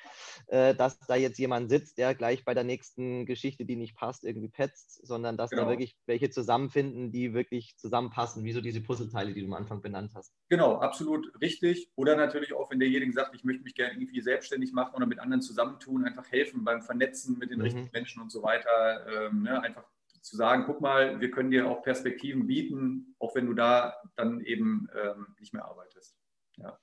äh, dass da jetzt jemand sitzt, der gleich bei der nächsten Geschichte, die nicht passt, irgendwie petzt, sondern dass genau. da wirklich welche zusammenfinden, die wirklich zusammenpassen, wie so diese Puzzleteile, die du am Anfang benannt hast. Genau, absolut richtig. Oder natürlich auch, wenn derjenige sagt, ich möchte mich gerne irgendwie selbstständig machen oder mit anderen zusammentun, einfach helfen beim Vernetzen mit den mhm. richtigen Menschen und so weiter, ähm, ne, einfach zu sagen, guck mal, wir können dir auch Perspektiven bieten, auch wenn du da dann eben ähm, nicht mehr arbeitest. Ja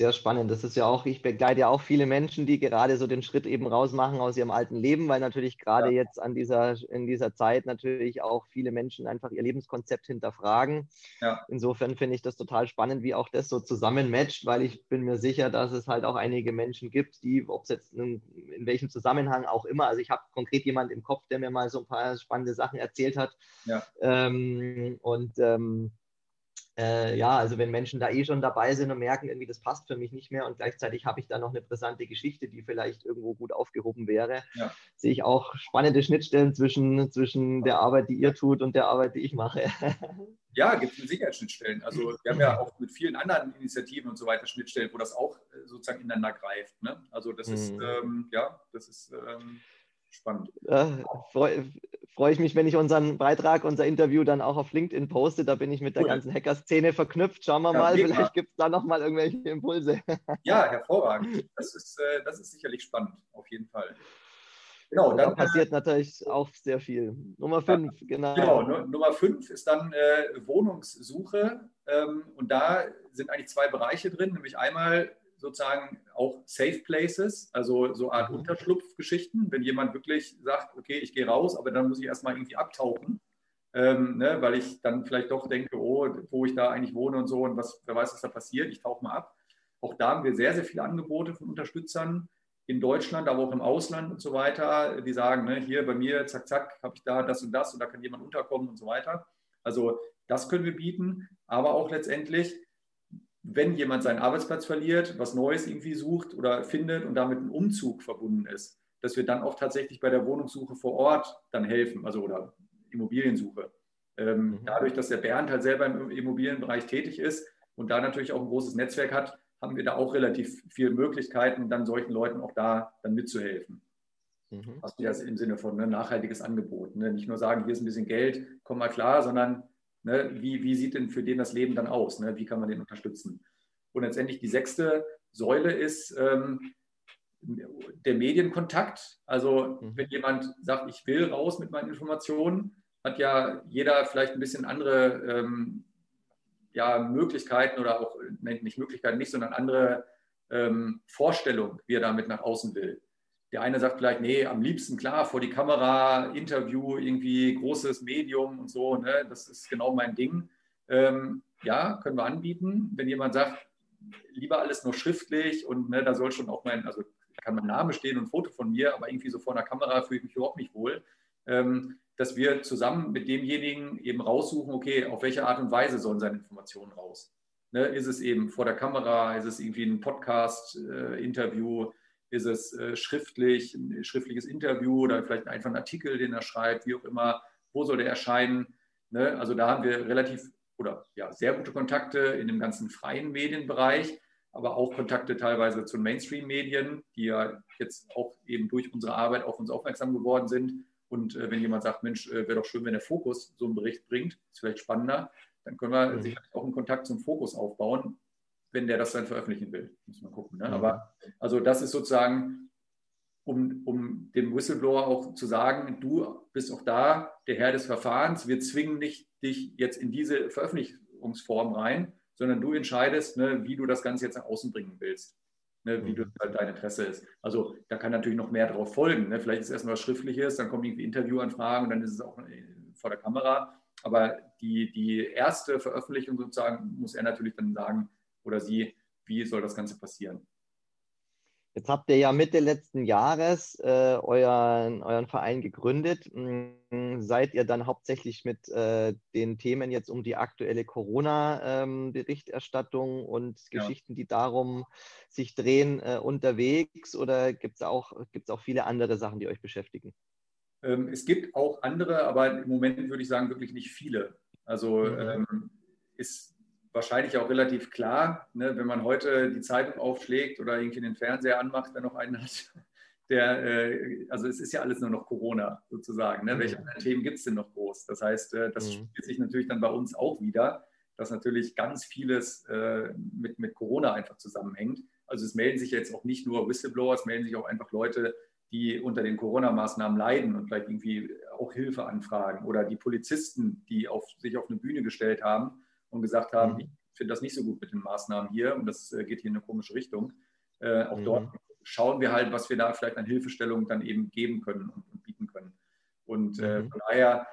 sehr spannend. Das ist ja auch, ich begleite ja auch viele Menschen, die gerade so den Schritt eben rausmachen aus ihrem alten Leben, weil natürlich gerade ja. jetzt an dieser, in dieser Zeit natürlich auch viele Menschen einfach ihr Lebenskonzept hinterfragen. Ja. Insofern finde ich das total spannend, wie auch das so zusammenmatcht, weil ich bin mir sicher, dass es halt auch einige Menschen gibt, die, ob es jetzt in, in welchem Zusammenhang auch immer, also ich habe konkret jemanden im Kopf, der mir mal so ein paar spannende Sachen erzählt hat. Ja. Ähm, und ähm, äh, ja, also wenn Menschen da eh schon dabei sind und merken, irgendwie das passt für mich nicht mehr und gleichzeitig habe ich da noch eine brisante Geschichte, die vielleicht irgendwo gut aufgehoben wäre, ja. sehe ich auch spannende Schnittstellen zwischen, zwischen der Arbeit, die ihr tut und der Arbeit, die ich mache. Ja, gibt es mit Sicherheit Schnittstellen. Also wir haben ja auch mit vielen anderen Initiativen und so weiter Schnittstellen, wo das auch äh, sozusagen ineinander greift. Ne? Also das mhm. ist, ähm, ja, das ist ähm, spannend. Äh, Freue freu ich mich, wenn ich unseren Beitrag, unser Interview dann auch auf LinkedIn poste. Da bin ich mit der cool. ganzen Hacker-Szene verknüpft. Schauen wir ja, mal, vielleicht gibt es da nochmal irgendwelche Impulse. Ja, hervorragend. Das ist, äh, das ist sicherlich spannend, auf jeden Fall. Genau, dann, da passiert natürlich auch sehr viel. Nummer 5, genau. Genau, Nummer 5 ist dann äh, Wohnungssuche. Ähm, und da sind eigentlich zwei Bereiche drin, nämlich einmal sozusagen auch Safe Places, also so Art mhm. Unterschlupfgeschichten, wenn jemand wirklich sagt, okay, ich gehe raus, aber dann muss ich erstmal irgendwie abtauchen, ähm, ne, weil ich dann vielleicht doch denke, oh, wo ich da eigentlich wohne und so und was, wer weiß, was da passiert, ich tauche mal ab. Auch da haben wir sehr, sehr viele Angebote von Unterstützern in Deutschland, aber auch im Ausland und so weiter, die sagen, ne, hier bei mir, zack, zack, habe ich da das und das und da kann jemand unterkommen und so weiter. Also das können wir bieten, aber auch letztendlich wenn jemand seinen Arbeitsplatz verliert, was Neues irgendwie sucht oder findet und damit ein Umzug verbunden ist, dass wir dann auch tatsächlich bei der Wohnungssuche vor Ort dann helfen, also oder Immobiliensuche. Ähm, mhm. Dadurch, dass der Bernd halt selber im Immobilienbereich tätig ist und da natürlich auch ein großes Netzwerk hat, haben wir da auch relativ viele Möglichkeiten, dann solchen Leuten auch da dann mitzuhelfen. Mhm. Was ja im Sinne von ne, nachhaltiges Angebot. Ne? Nicht nur sagen, hier ist ein bisschen Geld, komm mal klar, sondern Ne? Wie, wie sieht denn für den das Leben dann aus? Ne? Wie kann man den unterstützen? Und letztendlich die sechste Säule ist ähm, der Medienkontakt. Also mhm. wenn jemand sagt, ich will raus mit meinen Informationen, hat ja jeder vielleicht ein bisschen andere ähm, ja, Möglichkeiten oder auch, nicht Möglichkeiten nicht, sondern andere ähm, Vorstellungen, wie er damit nach außen will. Der eine sagt vielleicht, nee, am liebsten klar, vor die Kamera, Interview, irgendwie großes Medium und so, ne? das ist genau mein Ding. Ähm, ja, können wir anbieten. Wenn jemand sagt, lieber alles nur schriftlich und ne, da soll schon auch mein, also kann mein Name stehen und ein Foto von mir, aber irgendwie so vor einer Kamera fühle ich mich überhaupt nicht wohl. Ähm, dass wir zusammen mit demjenigen eben raussuchen, okay, auf welche Art und Weise sollen seine Informationen raus? Ne, ist es eben vor der Kamera, ist es irgendwie ein Podcast-Interview, äh, ist es äh, schriftlich, ein schriftliches Interview oder vielleicht einfach ein Artikel, den er schreibt, wie auch immer, wo soll der erscheinen? Ne? Also da haben wir relativ oder ja, sehr gute Kontakte in dem ganzen freien Medienbereich, aber auch Kontakte teilweise zu Mainstream-Medien, die ja jetzt auch eben durch unsere Arbeit auf uns aufmerksam geworden sind Und äh, wenn jemand sagt, Mensch, äh, wäre doch schön, wenn der Fokus so einen Bericht bringt, ist vielleicht spannender, dann können wir mhm. sicherlich auch einen Kontakt zum Fokus aufbauen, wenn der das dann veröffentlichen will. Muss man gucken. Ne? Mhm. Aber also das ist sozusagen, um, um dem Whistleblower auch zu sagen, du bist auch da, der Herr des Verfahrens. Wir zwingen nicht dich jetzt in diese Veröffentlichungsform rein, sondern du entscheidest, ne, wie du das Ganze jetzt nach außen bringen willst. Ne, wie mhm. halt dein Interesse ist. Also da kann natürlich noch mehr drauf folgen. Ne? Vielleicht ist es erstmal was Schriftliches, dann kommen irgendwie Interviewanfragen und dann ist es auch äh, vor der Kamera. Aber die, die erste Veröffentlichung sozusagen muss er natürlich dann sagen oder sie, wie soll das Ganze passieren. Jetzt habt ihr ja Mitte letzten Jahres äh, euren, euren Verein gegründet. Hm, seid ihr dann hauptsächlich mit äh, den Themen jetzt um die aktuelle Corona-Berichterstattung ähm, und ja. Geschichten, die darum sich drehen, äh, unterwegs oder gibt es auch, gibt's auch viele andere Sachen, die euch beschäftigen? Ähm, es gibt auch andere, aber im Moment würde ich sagen, wirklich nicht viele. Also mhm. ähm, ist wahrscheinlich auch relativ klar, ne, wenn man heute die Zeitung aufschlägt oder irgendwie den Fernseher anmacht, der noch einen hat. Der, äh, also es ist ja alles nur noch Corona sozusagen. Ne? Mhm. Welche anderen Themen gibt es denn noch groß? Das heißt, äh, das mhm. spielt sich natürlich dann bei uns auch wieder, dass natürlich ganz vieles äh, mit, mit Corona einfach zusammenhängt. Also es melden sich jetzt auch nicht nur Whistleblower, es melden sich auch einfach Leute, die unter den Corona-Maßnahmen leiden und vielleicht irgendwie auch Hilfe anfragen oder die Polizisten, die auf, sich auf eine Bühne gestellt haben und gesagt haben, mhm. ich finde das nicht so gut mit den Maßnahmen hier und das äh, geht hier in eine komische Richtung. Äh, auch mhm. dort schauen wir halt, was wir da vielleicht an Hilfestellung dann eben geben können und, und bieten können. Und äh, mhm. von daher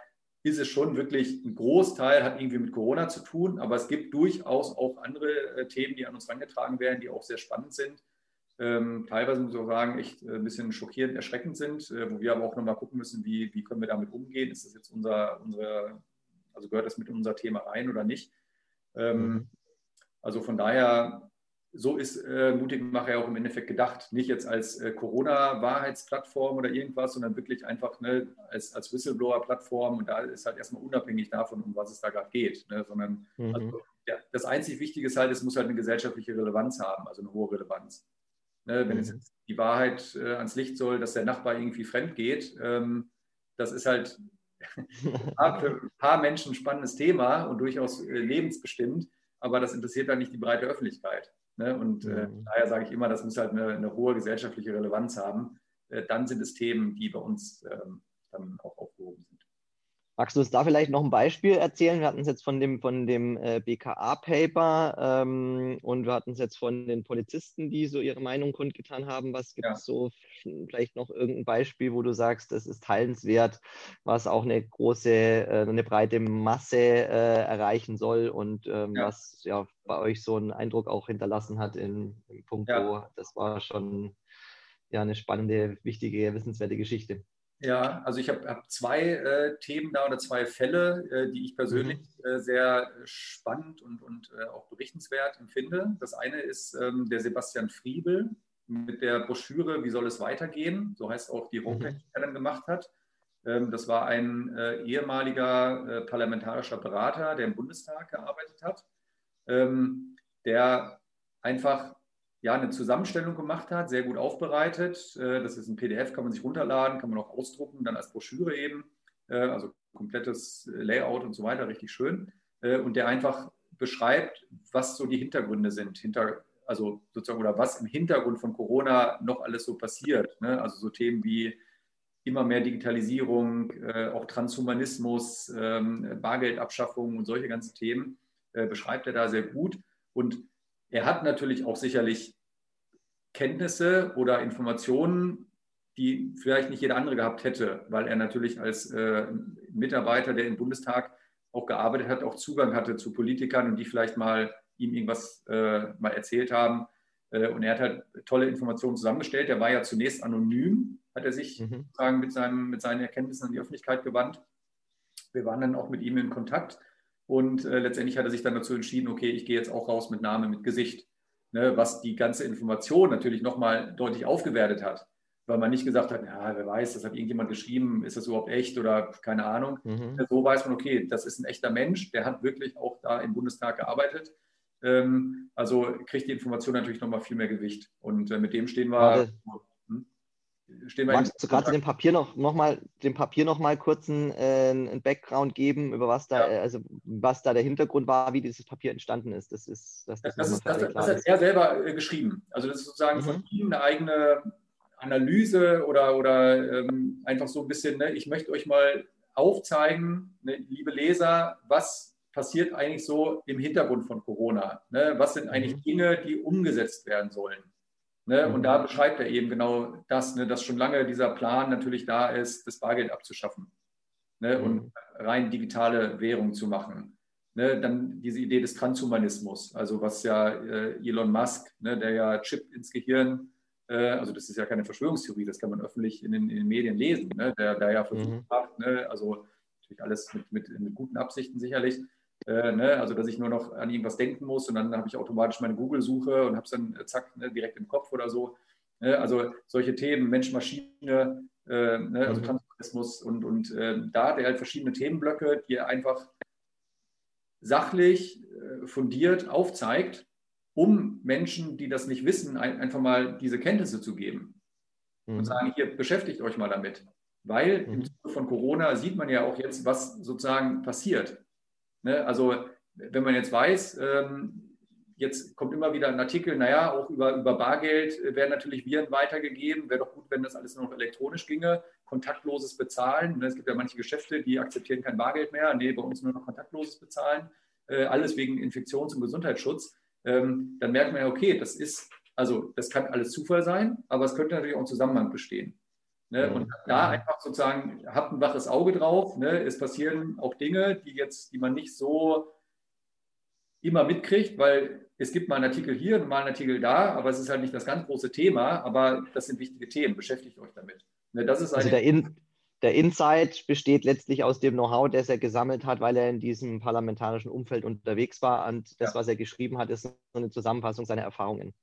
ist es schon wirklich ein Großteil hat irgendwie mit Corona zu tun, aber es gibt durchaus auch andere äh, Themen, die an uns herangetragen werden, die auch sehr spannend sind. Ähm, teilweise muss ich auch sagen, echt äh, ein bisschen schockierend, erschreckend sind, äh, wo wir aber auch nochmal gucken müssen, wie, wie können wir damit umgehen. Ist das jetzt unser, unsere, also gehört das mit in unser Thema rein oder nicht? Ähm, mhm. Also von daher, so ist äh, Mutigmacher auch im Endeffekt gedacht. Nicht jetzt als äh, Corona-Wahrheitsplattform oder irgendwas, sondern wirklich einfach ne, als, als Whistleblower-Plattform. Und da ist halt erstmal unabhängig davon, um was es da gerade geht. Ne? Sondern mhm. also, ja, das einzig Wichtige ist halt, es muss halt eine gesellschaftliche Relevanz haben, also eine hohe Relevanz. Ne? Wenn mhm. es die Wahrheit äh, ans Licht soll, dass der Nachbar irgendwie fremd geht, ähm, das ist halt für ein paar Menschen ein spannendes Thema und durchaus äh, lebensbestimmt, aber das interessiert dann nicht die breite Öffentlichkeit. Ne? Und äh, mhm. daher sage ich immer, das muss halt eine, eine hohe gesellschaftliche Relevanz haben. Äh, dann sind es Themen, die bei uns ähm, dann auch aufgehoben sind. Magst du uns da vielleicht noch ein Beispiel erzählen? Wir hatten es jetzt von dem, von dem äh, BKA-Paper ähm, und wir hatten es jetzt von den Polizisten, die so ihre Meinung kundgetan haben. Was gibt es ja. so vielleicht noch irgendein Beispiel, wo du sagst, das ist teilenswert, was auch eine große, äh, eine breite Masse äh, erreichen soll und ähm, ja. was ja bei euch so einen Eindruck auch hinterlassen hat in, im Punkt, ja. wo das war schon ja eine spannende, wichtige, wissenswerte Geschichte. Ja, also ich habe hab zwei äh, Themen da oder zwei Fälle, äh, die ich persönlich mhm. äh, sehr spannend und, und äh, auch berichtenswert empfinde. Das eine ist ähm, der Sebastian Friebel mit der Broschüre Wie soll es weitergehen? So heißt auch die mhm. Homepage, die er dann gemacht hat. Ähm, das war ein äh, ehemaliger äh, parlamentarischer Berater, der im Bundestag gearbeitet hat, ähm, der einfach ja, eine Zusammenstellung gemacht hat, sehr gut aufbereitet. Äh, das ist ein PDF, kann man sich runterladen, kann man auch ausdrucken, dann als Broschüre eben. Äh, also komplettes Layout und so weiter, richtig schön. Äh, und der einfach beschreibt, was so die Hintergründe sind, hinter, also sozusagen, oder was im Hintergrund von Corona noch alles so passiert. Ne? Also so Themen wie immer mehr Digitalisierung, auch Transhumanismus, ähm, Bargeldabschaffung und solche ganzen Themen beschreibt er da sehr gut. Und er hat natürlich auch sicherlich Kenntnisse oder Informationen, die vielleicht nicht jeder andere gehabt hätte, weil er natürlich als äh, Mitarbeiter, der im Bundestag auch gearbeitet hat, auch Zugang hatte zu Politikern und die vielleicht mal ihm irgendwas äh, mal erzählt haben. Äh, und er hat halt tolle Informationen zusammengestellt. Er war ja zunächst anonym, hat er sich mhm. mit, seinem, mit seinen Erkenntnissen an die Öffentlichkeit gewandt. Wir waren dann auch mit ihm in Kontakt und äh, letztendlich hat er sich dann dazu entschieden, okay, ich gehe jetzt auch raus mit Name, mit Gesicht ne, was die ganze Information natürlich nochmal deutlich aufgewertet hat. Weil man nicht gesagt hat, ja, wer weiß, das hat irgendjemand geschrieben, ist das überhaupt echt oder keine Ahnung. Mhm. So weiß man, okay, das ist ein echter Mensch, der hat wirklich auch da im Bundestag gearbeitet. Ähm, also kriegt die Information natürlich nochmal viel mehr Gewicht. Und äh, mit dem stehen wir. War das, hm? Stehen wir Magst du gerade dem Papier noch, noch mal, dem Papier noch mal kurz einen, äh, einen Background geben, über was da, ja. also was da der Hintergrund war, wie dieses Papier entstanden ist? Das ist, das, das, das ist, das, das hat er selber äh, geschrieben. Also das ist sozusagen mhm. von ihm eine eigene Analyse oder, oder ähm, einfach so ein bisschen, ne, ich möchte euch mal aufzeigen, ne, liebe Leser, was passiert eigentlich so im Hintergrund von Corona? Ne? Was sind eigentlich mhm. Dinge, die umgesetzt werden sollen? Ne? Und da mhm. beschreibt er eben genau das, ne? dass schon lange dieser Plan natürlich da ist, das Bargeld abzuschaffen ne? und mhm. rein digitale Währung zu machen. Ne? Dann diese Idee des Transhumanismus, also was ja äh, Elon Musk, ne, der ja Chip ins Gehirn, äh, also das ist ja keine Verschwörungstheorie, das kann man öffentlich in den, in den Medien lesen, ne? der, der ja versucht mhm. ne? also natürlich alles mit, mit, mit guten Absichten sicherlich, äh, ne? Also, dass ich nur noch an irgendwas denken muss und dann habe ich automatisch meine Google-Suche und habe es dann äh, zack ne, direkt im Kopf oder so. Ne? Also solche Themen, Mensch-Maschine, äh, ne? also mhm. Transhumanismus und, und äh, da hat er halt verschiedene Themenblöcke, die er einfach sachlich, äh, fundiert aufzeigt, um Menschen, die das nicht wissen, ein, einfach mal diese Kenntnisse zu geben. Mhm. Und sagen, hier, beschäftigt euch mal damit. Weil mhm. im Zuge von Corona sieht man ja auch jetzt, was sozusagen passiert. Ne? Also wenn man jetzt weiß, ähm, jetzt kommt immer wieder ein Artikel, naja, auch über, über Bargeld werden natürlich Viren weitergegeben. Wäre doch gut, wenn das alles nur noch elektronisch ginge. Kontaktloses Bezahlen. Ne? Es gibt ja manche Geschäfte, die akzeptieren kein Bargeld mehr. Nee, bei uns nur noch kontaktloses Bezahlen. Äh, alles wegen Infektions- und Gesundheitsschutz. Ähm, dann merkt man ja, okay, das ist, also das kann alles Zufall sein, aber es könnte natürlich auch ein Zusammenhang bestehen. Ne? Und da einfach sozusagen, habt ein waches Auge drauf. Ne? Es passieren auch Dinge, die jetzt, die man nicht so immer mitkriegt, weil es gibt mal einen Artikel hier und mal einen Artikel da, aber es ist halt nicht das ganz große Thema, aber das sind wichtige Themen, beschäftigt euch damit. Ne? Das ist also der, In der Insight besteht letztlich aus dem Know-how, das er gesammelt hat, weil er in diesem parlamentarischen Umfeld unterwegs war und das, ja. was er geschrieben hat, ist so eine Zusammenfassung seiner Erfahrungen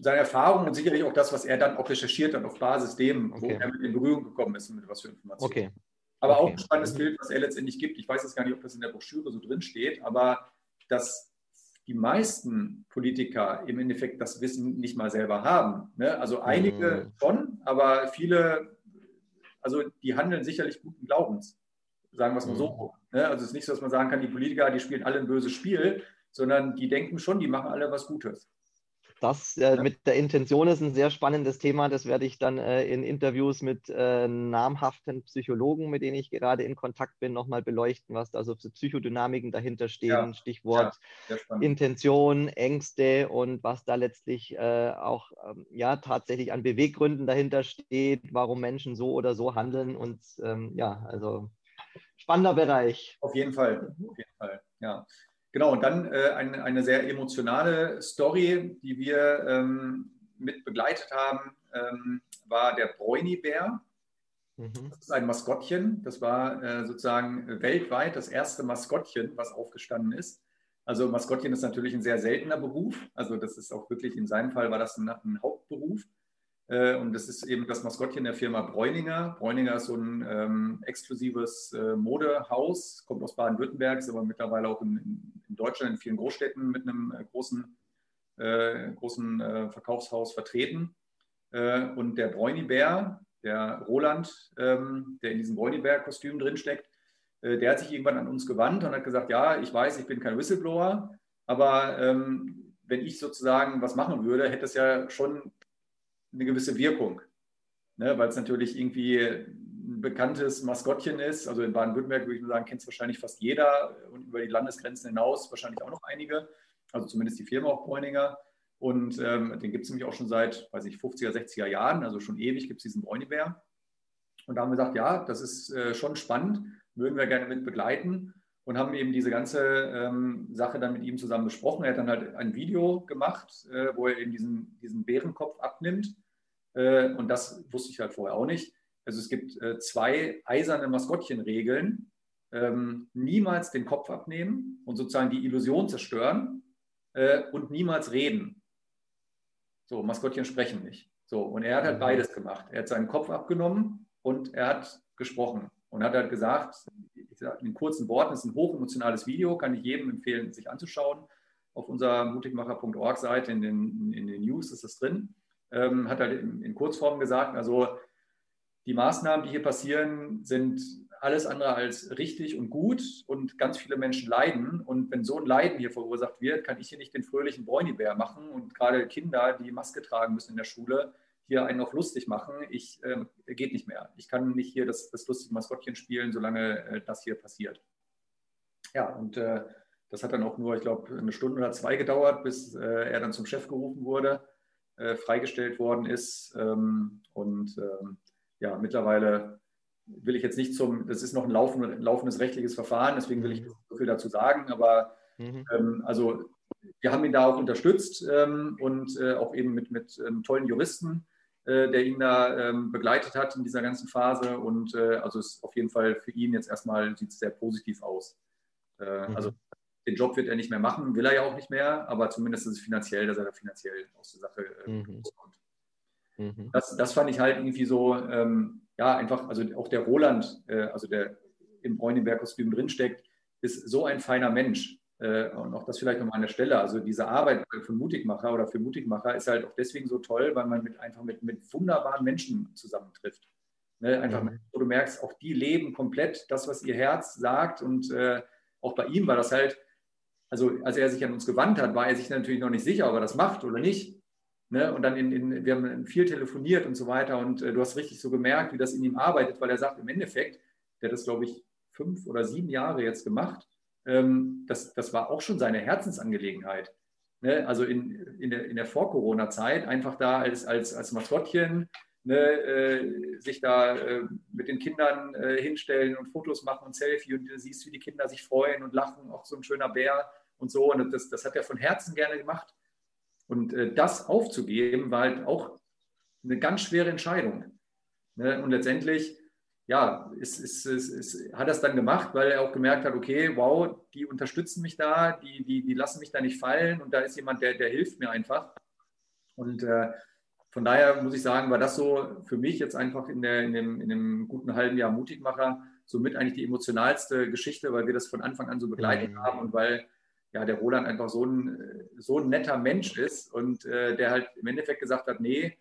seine Erfahrungen und sicherlich auch das, was er dann auch recherchiert hat auf Basis dem, okay. wo er mit in Berührung gekommen ist, mit was für Informationen. Okay. Aber okay. auch ein spannendes mhm. Bild, was er letztendlich gibt. Ich weiß jetzt gar nicht, ob das in der Broschüre so drin steht, aber dass die meisten Politiker im Endeffekt das Wissen nicht mal selber haben. Ne? Also einige mhm. schon, aber viele, also die handeln sicherlich guten Glaubens, sagen wir es mal mhm. so. Ne? Also es ist nicht so, dass man sagen kann, die Politiker, die spielen alle ein böses Spiel, sondern die denken schon, die machen alle was Gutes. Das äh, ja. mit der Intention ist ein sehr spannendes Thema. Das werde ich dann äh, in Interviews mit äh, namhaften Psychologen, mit denen ich gerade in Kontakt bin, nochmal beleuchten, was da so für Psychodynamiken dahinter stehen. Ja. Stichwort ja, Intention, Ängste und was da letztlich äh, auch ähm, ja tatsächlich an Beweggründen dahinter steht, warum Menschen so oder so handeln. Und ähm, ja, also spannender Bereich. Auf jeden Fall, auf jeden Fall, ja. Genau, und dann äh, eine, eine, sehr emotionale Story, die wir ähm, mit begleitet haben, ähm, war der Bräuni-Bär. Mhm. Das ist ein Maskottchen. Das war äh, sozusagen weltweit das erste Maskottchen, was aufgestanden ist. Also Maskottchen ist natürlich ein sehr seltener Beruf. Also das ist auch wirklich, in seinem Fall war das ein, ein Hauptberuf. Äh, und das ist eben das Maskottchen der Firma Bräuninger. Bräuninger ist so ein ähm, exklusives äh, Modehaus, kommt aus Baden-Württemberg, ist aber mittlerweile auch in, in, Deutschland in vielen Großstädten mit einem äh, großen, äh, großen äh, Verkaufshaus vertreten. Äh, und der Bräunibär, der Roland, ähm, der in diesem Bräunibär-Kostüm drinsteckt, der hat sich irgendwann an uns gewandt und hat gesagt, ja, ich weiß, ich bin kein Whistleblower, aber ähm, wenn ich sozusagen was machen würde, hätte es ja schon eine gewisse Wirkung. Ne, weil es natürlich irgendwie ein bekanntes Maskottchen ist. Also in Baden-Württemberg würde ich sagen, kennt es wahrscheinlich fast jeder und über die Landesgrenzen hinaus wahrscheinlich auch noch einige. Also zumindest die Firma auch Bräuninger. Und ähm, den gibt es nämlich auch schon seit, weiß ich, 50er, 60er Jahren, also schon ewig gibt es diesen Bräunibär. Und da haben wir gesagt, ja, das ist äh, schon spannend, würden wir gerne mit begleiten und haben eben diese ganze ähm, Sache dann mit ihm zusammen besprochen. Er hat dann halt ein Video gemacht, äh, wo er eben diesen, diesen Bärenkopf abnimmt. Äh, und das wusste ich halt vorher auch nicht. Also es gibt äh, zwei eiserne Maskottchenregeln. Ähm, niemals den Kopf abnehmen und sozusagen die Illusion zerstören äh, und niemals reden. So, Maskottchen sprechen nicht. So, und er hat halt mhm. beides gemacht. Er hat seinen Kopf abgenommen und er hat gesprochen und hat halt gesagt, in kurzen Worten, es ist ein hochemotionales Video, kann ich jedem empfehlen, sich anzuschauen. Auf unserer mutigmacher.org-Seite in den, in den News ist das drin. ähm, hat halt in, in Kurzform gesagt, also die Maßnahmen, die hier passieren, sind alles andere als richtig und gut und ganz viele Menschen leiden. Und wenn so ein Leiden hier verursacht wird, kann ich hier nicht den fröhlichen Bräunibär machen und gerade Kinder, die Maske tragen müssen in der Schule, hier einen noch lustig machen. Ich äh, geht nicht mehr. Ich kann nicht hier das, das lustige Maskottchen spielen, solange äh, das hier passiert. Ja, und äh, das hat dann auch nur, ich glaube, eine Stunde oder zwei gedauert, bis äh, er dann zum Chef gerufen wurde, äh, freigestellt worden ist. Ähm, und ähm, ja, mittlerweile will ich jetzt nicht zum, das ist noch ein laufendes rechtliches Verfahren, deswegen will ich nicht so viel dazu sagen, aber mhm. ähm, also wir haben ihn da auch unterstützt ähm, und äh, auch eben mit, mit ähm, tollen Juristen, der ihn da ähm, begleitet hat in dieser ganzen Phase und äh, also ist auf jeden Fall für ihn jetzt erstmal sieht es sehr positiv aus. Äh, mhm. Also den Job wird er nicht mehr machen, will er ja auch nicht mehr, aber zumindest ist es finanziell, dass er da finanziell aus der Sache äh, mhm. rauskommt. Mhm. Das, das fand ich halt irgendwie so, ähm, ja, einfach, also auch der Roland, äh, also der im Bräunenberg-Kostüm drinsteckt, ist so ein feiner Mensch. Äh, und auch das vielleicht nochmal an der Stelle. Also diese Arbeit für Mutigmacher oder für Mutigmacher ist halt auch deswegen so toll, weil man mit, einfach mit, mit wunderbaren Menschen zusammentrifft. Ne? Einfach, mhm. wo du merkst, auch die leben komplett das, was ihr Herz sagt. Und äh, auch bei ihm war das halt, also als er sich an uns gewandt hat, war er sich natürlich noch nicht sicher, ob er das macht oder nicht. Ne? Und dann in, in, wir haben viel telefoniert und so weiter und äh, du hast richtig so gemerkt, wie das in ihm arbeitet, weil er sagt, im Endeffekt, der hat das, glaube ich, fünf oder sieben Jahre jetzt gemacht, ähm, das, das war auch schon seine Herzensangelegenheit. Ne? Also in, in der, in der Vor-Corona-Zeit einfach da als, als, als Maskottchen ne, äh, sich da äh, mit den Kindern äh, hinstellen und Fotos machen und Selfie und du siehst, wie die Kinder sich freuen und lachen, auch so ein schöner Bär und so. Und das, das hat er von Herzen gerne gemacht. Und äh, das aufzugeben, war halt auch eine ganz schwere Entscheidung. Ne? Und letztendlich, ja, ist, ist, ist, hat es dann gemacht, weil er auch gemerkt hat, okay, wow, die unterstützen mich da, die, die, die lassen mich da nicht fallen und da ist jemand, der, der hilft mir einfach. Und äh, von daher muss ich sagen, war das so für mich jetzt einfach in, der, in, dem, in dem guten halben Jahr Mutigmacher somit eigentlich die emotionalste Geschichte, weil wir das von Anfang an so begleitet mhm. haben und weil ja, der Roland einfach so ein, so ein netter Mensch ist und äh, der halt im Endeffekt gesagt hat, nee,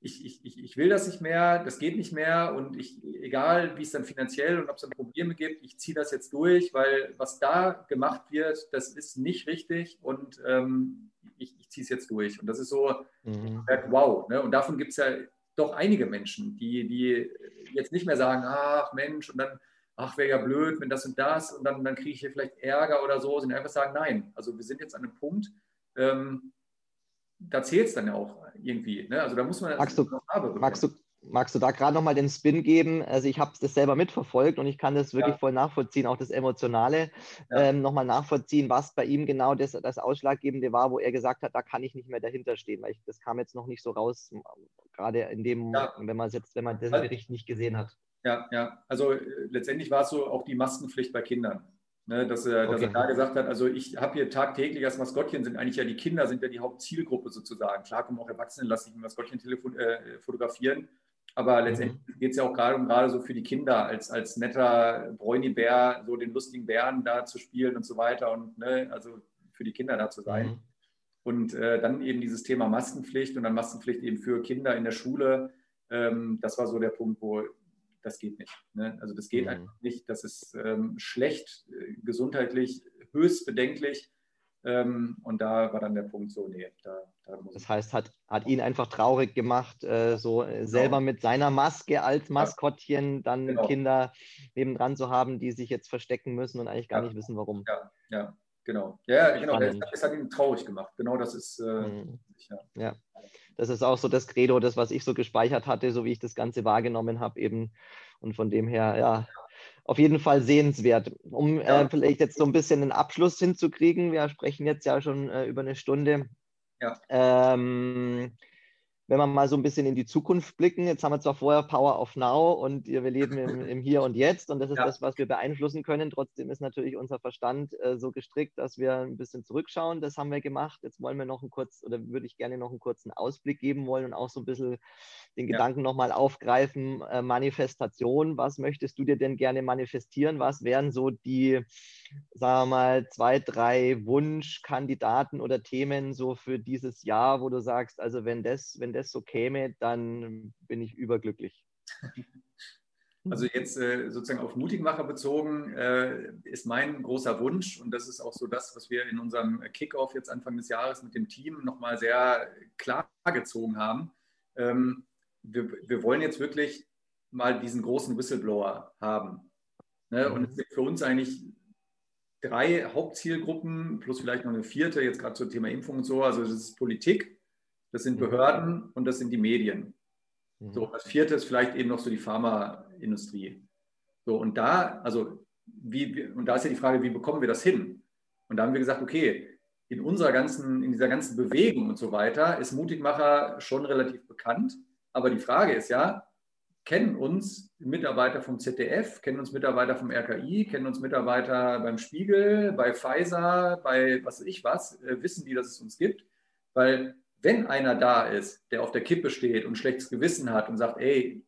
ich, ich, ich will das nicht mehr, das geht nicht mehr und ich, egal wie es dann finanziell und ob es dann Probleme gibt, ich ziehe das jetzt durch, weil was da gemacht wird, das ist nicht richtig und ähm, ich, ich ziehe es jetzt durch. Und das ist so, mhm. wow. Ne? Und davon gibt es ja doch einige Menschen, die, die jetzt nicht mehr sagen, ach Mensch, und dann ach, wäre ja blöd, wenn das und das und dann, dann kriege ich hier vielleicht Ärger oder so, sondern einfach sagen, nein, also wir sind jetzt an einem Punkt, ähm, da zählt es dann ja auch irgendwie. Ne? Also da muss man magst du, magst du, magst du da gerade nochmal den Spin geben? Also ich habe das selber mitverfolgt und ich kann das wirklich ja. voll nachvollziehen, auch das Emotionale ja. ähm, nochmal nachvollziehen, was bei ihm genau das, das Ausschlaggebende war, wo er gesagt hat, da kann ich nicht mehr dahinter stehen, weil ich, das kam jetzt noch nicht so raus, gerade in dem, ja. wenn man jetzt, wenn man den Bericht nicht gesehen hat. Ja, ja. Also äh, letztendlich war es so auch die Maskenpflicht bei Kindern. Ne, dass, er, dass er da gesagt hat, also ich habe hier tagtäglich als Maskottchen sind eigentlich ja die Kinder, sind ja die Hauptzielgruppe sozusagen. Klar kommen auch Erwachsene, lassen sich ein Maskottchen äh, fotografieren, aber mhm. letztendlich mhm. geht es ja auch gerade um gerade so für die Kinder als, als netter Bräuni-Bär, so den lustigen Bären da zu spielen und so weiter und ne, also für die Kinder da zu sein. Mhm. Und äh, dann eben dieses Thema Maskenpflicht und dann Maskenpflicht eben für Kinder in der Schule. Ähm, das war so der Punkt, wo das geht nicht. Ne? Also das geht mhm. einfach nicht. Das ist ähm, schlecht, äh, gesundheitlich höchst bedenklich. Ähm, und da war dann der Punkt so, nee, da, da muss Das heißt, hat, hat ihn einfach traurig gemacht, äh, so äh, genau. selber mit seiner Maske als Maskottchen dann genau. Kinder nebendran zu haben, die sich jetzt verstecken müssen und eigentlich gar ja. nicht wissen, warum. Ja, ja, genau. Ja, genau. Das, das, hat ihn traurig gemacht. Genau das ist. Äh, mhm. ja. ja das ist auch so das Credo, das, was ich so gespeichert hatte, so wie ich das Ganze wahrgenommen habe eben. Und von dem her, ja, auf jeden Fall sehenswert. Um äh, vielleicht jetzt so ein bisschen einen Abschluss hinzukriegen, wir sprechen jetzt ja schon äh, über eine Stunde. Ja. Ähm, wenn wir mal so ein bisschen in die Zukunft blicken, jetzt haben wir zwar vorher Power of Now und wir leben im, im Hier und Jetzt und das ist ja. das, was wir beeinflussen können. Trotzdem ist natürlich unser Verstand äh, so gestrickt, dass wir ein bisschen zurückschauen. Das haben wir gemacht. Jetzt wollen wir noch einen kurz oder würde ich gerne noch einen kurzen Ausblick geben wollen und auch so ein bisschen den ja. Gedanken nochmal aufgreifen. Äh, Manifestation, was möchtest du dir denn gerne manifestieren? Was wären so die, sagen wir mal, zwei, drei Wunschkandidaten oder Themen so für dieses Jahr, wo du sagst, also wenn das, wenn das so käme, dann bin ich überglücklich. Also jetzt äh, sozusagen auf Mutigmacher bezogen äh, ist mein großer Wunsch und das ist auch so das, was wir in unserem Kickoff jetzt Anfang des Jahres mit dem Team nochmal sehr klar gezogen haben. Ähm, wir, wir, wollen jetzt wirklich mal diesen großen Whistleblower haben. Ne? Und es gibt für uns eigentlich drei Hauptzielgruppen plus vielleicht noch eine vierte, jetzt gerade zum Thema Impfung und so. Also das ist Politik, das sind mhm. Behörden und das sind die Medien. Mhm. So, als viertes vielleicht eben noch so die Pharmaindustrie. So, und da, also, wie, und da ist ja die Frage, wie bekommen wir das hin? Und da haben wir gesagt, okay, in unserer ganzen, in dieser ganzen Bewegung und so weiter ist Mutigmacher schon relativ bekannt. Aber die Frage ist ja, kennen uns Mitarbeiter vom ZDF, kennen uns Mitarbeiter vom RKI, kennen uns Mitarbeiter beim Spiegel, bei Pfizer, bei was weiß ich was, äh, wissen die, dass es uns gibt? Weil wenn einer da ist, der auf der Kippe steht und schlechtes Gewissen hat und sagt, ey,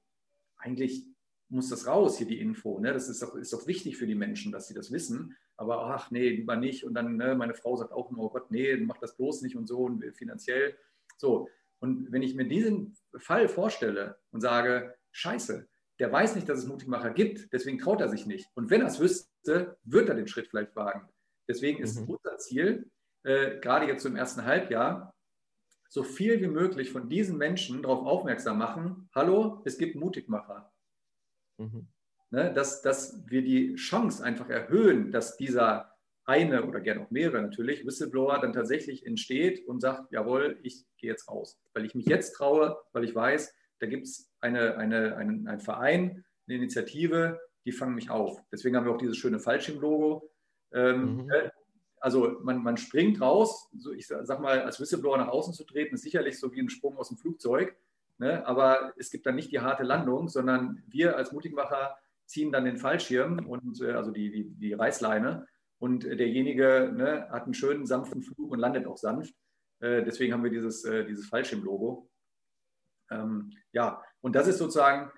eigentlich muss das raus, hier die Info. Ne? Das ist doch, ist doch wichtig für die Menschen, dass sie das wissen. Aber ach nee, lieber nicht. Und dann, ne, meine Frau sagt auch immer, oh Gott, nee, mach das bloß nicht und so und finanziell. So. Und wenn ich mir diesen Fall vorstelle und sage, scheiße, der weiß nicht, dass es Mutigmacher gibt, deswegen traut er sich nicht. Und wenn er es wüsste, wird er den Schritt vielleicht wagen. Deswegen ist mhm. unser Ziel, äh, gerade jetzt so im ersten Halbjahr, so viel wie möglich von diesen Menschen darauf aufmerksam machen, hallo, es gibt Mutigmacher. Mhm. Ne, dass, dass wir die Chance einfach erhöhen, dass dieser eine oder gerne auch mehrere natürlich, Whistleblower dann tatsächlich entsteht und sagt, jawohl, ich gehe jetzt raus, weil ich mich jetzt traue, weil ich weiß, da gibt es eine, eine, einen, einen Verein, eine Initiative, die fangen mich auf. Deswegen haben wir auch dieses schöne Fallschirmlogo. Ähm, mhm. Also man, man springt raus, so ich sag mal, als Whistleblower nach außen zu treten, ist sicherlich so wie ein Sprung aus dem Flugzeug. Ne? Aber es gibt dann nicht die harte Landung, sondern wir als Mutigmacher ziehen dann den Fallschirm und äh, also die, die, die Reißleine und derjenige ne, hat einen schönen sanften Flug und landet auch sanft. Äh, deswegen haben wir dieses, äh, dieses Fallschirmlogo. Ähm, ja, und das ist sozusagen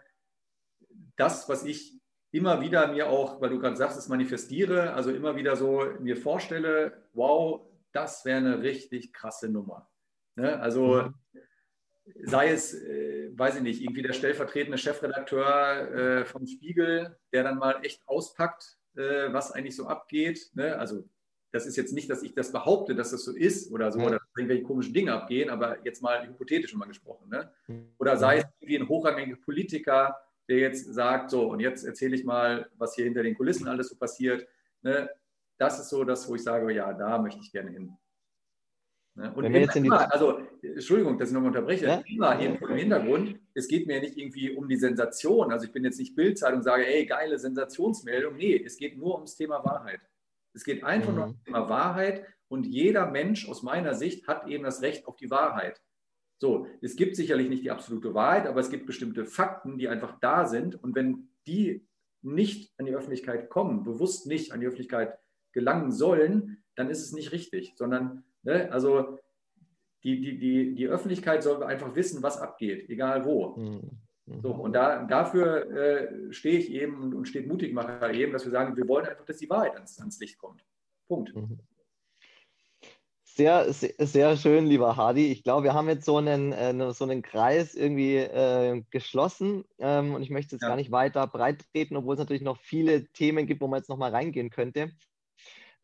das, was ich immer wieder mir auch, weil du gerade sagst, es manifestiere, also immer wieder so mir vorstelle, wow, das wäre eine richtig krasse Nummer. Ne? Also mhm. sei es, äh, weiß ich nicht, irgendwie der stellvertretende Chefredakteur äh, vom Spiegel, der dann mal echt auspackt, äh, was eigentlich so abgeht. Ne? Also das ist jetzt nicht, dass ich das behaupte, dass das so ist oder so, ja. oder dass irgendwelche komischen Dinge abgehen, aber jetzt mal hypothetisch mal gesprochen. Ne? Mhm. Oder sei es irgendwie ein hochrangiger Politiker, der jetzt sagt, so, und jetzt erzähle ich mal, was hier hinter den Kulissen alles so passiert. Ne? Das ist so das, wo ich sage, ja, da möchte ich gerne hin. Ne? Und immer, immer, also, Entschuldigung, dass ich nochmal unterbreche, ja? immer irgendwo im Hintergrund, es geht mir nicht irgendwie um die Sensation. Also ich bin jetzt nicht Bildzeitung und sage, ey, geile Sensationsmeldung. Nee, es geht nur ums Thema Wahrheit. Es geht einfach mhm. nur ums Thema Wahrheit und jeder Mensch aus meiner Sicht hat eben das Recht auf die Wahrheit. So, es gibt sicherlich nicht die absolute Wahrheit, aber es gibt bestimmte Fakten, die einfach da sind. Und wenn die nicht an die Öffentlichkeit kommen, bewusst nicht an die Öffentlichkeit gelangen sollen, dann ist es nicht richtig, sondern, ne, also die, die, die, die Öffentlichkeit soll einfach wissen, was abgeht, egal wo. Mhm. So, und da, dafür äh, stehe ich eben und, und steht Mutigmacher eben, dass wir sagen, wir wollen einfach, dass die Wahrheit ans, ans Licht kommt. Punkt. Mhm. Sehr, sehr, sehr, schön, lieber Hardy. Ich glaube, wir haben jetzt so einen, äh, so einen Kreis irgendwie äh, geschlossen ähm, und ich möchte jetzt ja. gar nicht weiter breit treten, obwohl es natürlich noch viele Themen gibt, wo man jetzt noch mal reingehen könnte.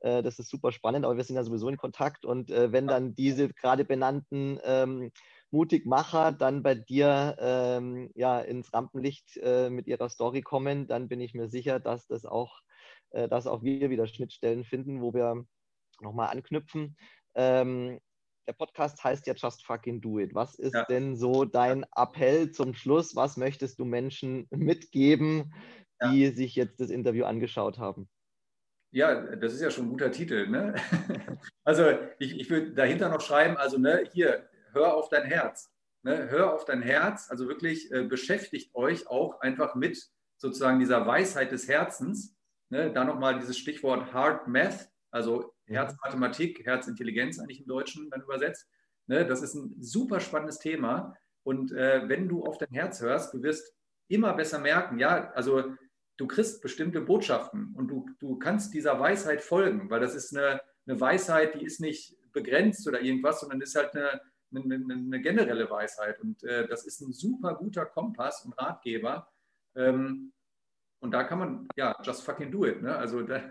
Äh, das ist super spannend, aber wir sind ja sowieso in Kontakt und äh, wenn dann diese gerade benannten ähm, Mutigmacher dann bei dir ähm, ja, ins Rampenlicht äh, mit ihrer Story kommen, dann bin ich mir sicher, dass das auch, äh, dass auch wir wieder Schnittstellen finden, wo wir nochmal anknüpfen. Ähm, der Podcast heißt ja Just Fucking Do It. Was ist ja. denn so dein Appell zum Schluss? Was möchtest du Menschen mitgeben, die ja. sich jetzt das Interview angeschaut haben? Ja, das ist ja schon ein guter Titel. Ne? Also ich, ich würde dahinter noch schreiben, also ne, hier, hör auf dein Herz. Ne? Hör auf dein Herz, also wirklich äh, beschäftigt euch auch einfach mit sozusagen dieser Weisheit des Herzens. Ne? Da nochmal dieses Stichwort Hard Math, also. Herzmathematik, Herzintelligenz eigentlich im Deutschen dann übersetzt. Ne? Das ist ein super spannendes Thema. Und äh, wenn du auf dein Herz hörst, du wirst immer besser merken, ja, also du kriegst bestimmte Botschaften und du, du kannst dieser Weisheit folgen, weil das ist eine, eine Weisheit, die ist nicht begrenzt oder irgendwas, sondern ist halt eine, eine, eine generelle Weisheit. Und äh, das ist ein super guter Kompass und Ratgeber. Ähm, und da kann man, ja, just fucking do it. Ne? Also da,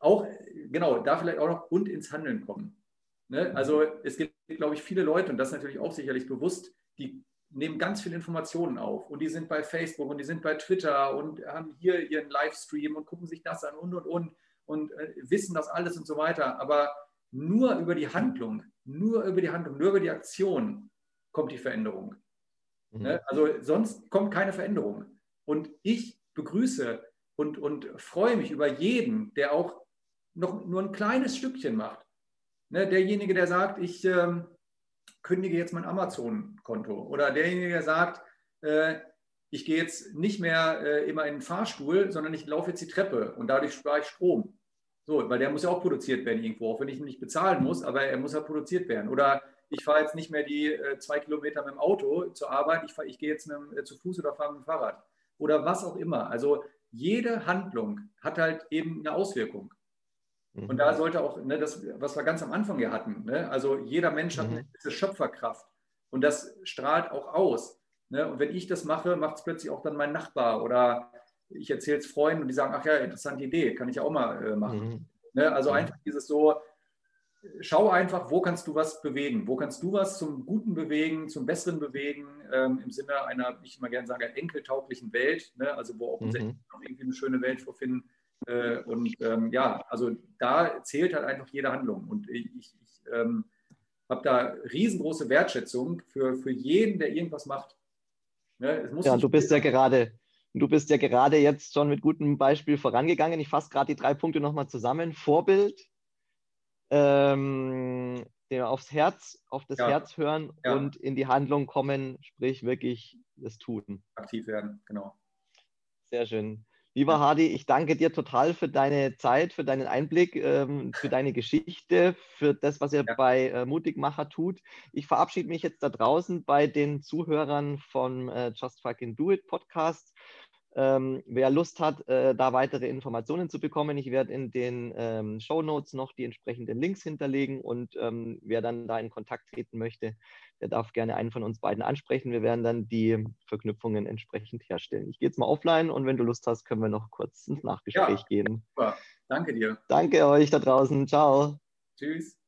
auch, genau, da vielleicht auch noch und ins Handeln kommen. Ne? Also es gibt, glaube ich, viele Leute, und das ist natürlich auch sicherlich bewusst, die nehmen ganz viele Informationen auf und die sind bei Facebook und die sind bei Twitter und haben hier ihren Livestream und gucken sich das an und und und und äh, wissen das alles und so weiter. Aber nur über die Handlung, nur über die Handlung, nur über die Aktion kommt die Veränderung. Mhm. Ne? Also sonst kommt keine Veränderung. Und ich begrüße und, und freue mich über jeden, der auch noch nur ein kleines Stückchen macht. Ne? Derjenige, der sagt, ich ähm, kündige jetzt mein Amazon-Konto. Oder derjenige, der sagt, äh, ich gehe jetzt nicht mehr äh, immer in den Fahrstuhl, sondern ich laufe jetzt die Treppe und dadurch spare ich Strom. So, weil der muss ja auch produziert werden irgendwo, auch wenn ich ihn nicht bezahlen muss, aber er muss ja produziert werden. Oder ich fahre jetzt nicht mehr die äh, zwei Kilometer mit dem Auto zur Arbeit, ich, ich gehe jetzt mit, äh, zu Fuß oder fahre mit dem Fahrrad. Oder was auch immer. Also jede Handlung hat halt eben eine Auswirkung. Und da mhm. sollte auch, ne, das, was wir ganz am Anfang hier hatten, ne, also jeder Mensch hat eine mhm. gewisse Schöpferkraft und das strahlt auch aus. Ne? Und wenn ich das mache, macht es plötzlich auch dann mein Nachbar oder ich erzähle es Freunden und die sagen, ach ja, interessante Idee, kann ich auch mal äh, machen. Mhm. Ne? Also mhm. einfach dieses so, schau einfach, wo kannst du was bewegen? Wo kannst du was zum Guten bewegen, zum Besseren bewegen, ähm, im Sinne einer, wie ich immer gerne sage, enkeltauglichen Welt, ne? also wo auch mhm. noch irgendwie eine schöne Welt vorfinden. Äh, und ähm, ja, also da zählt halt einfach jede Handlung. Und ich, ich ähm, habe da riesengroße Wertschätzung für, für jeden, der irgendwas macht. Ne? ja, du bist ja gerade Du bist ja gerade jetzt schon mit gutem Beispiel vorangegangen. Ich fasse gerade die drei Punkte nochmal zusammen. Vorbild, ähm, aufs Herz, auf das ja. Herz hören ja. und in die Handlung kommen, sprich wirklich das tun. Aktiv werden, genau. Sehr schön. Lieber Hardy, ich danke dir total für deine Zeit, für deinen Einblick, ähm, für deine Geschichte, für das, was ihr ja. bei äh, Mutigmacher tut. Ich verabschiede mich jetzt da draußen bei den Zuhörern von äh, Just Fucking Do It Podcast. Ähm, wer Lust hat, äh, da weitere Informationen zu bekommen, ich werde in den ähm, Show Notes noch die entsprechenden Links hinterlegen und ähm, wer dann da in Kontakt treten möchte, der darf gerne einen von uns beiden ansprechen. Wir werden dann die Verknüpfungen entsprechend herstellen. Ich gehe jetzt mal offline und wenn du Lust hast, können wir noch kurz ins Nachgespräch ja, gehen. Super. Danke dir. Danke euch da draußen. Ciao. Tschüss.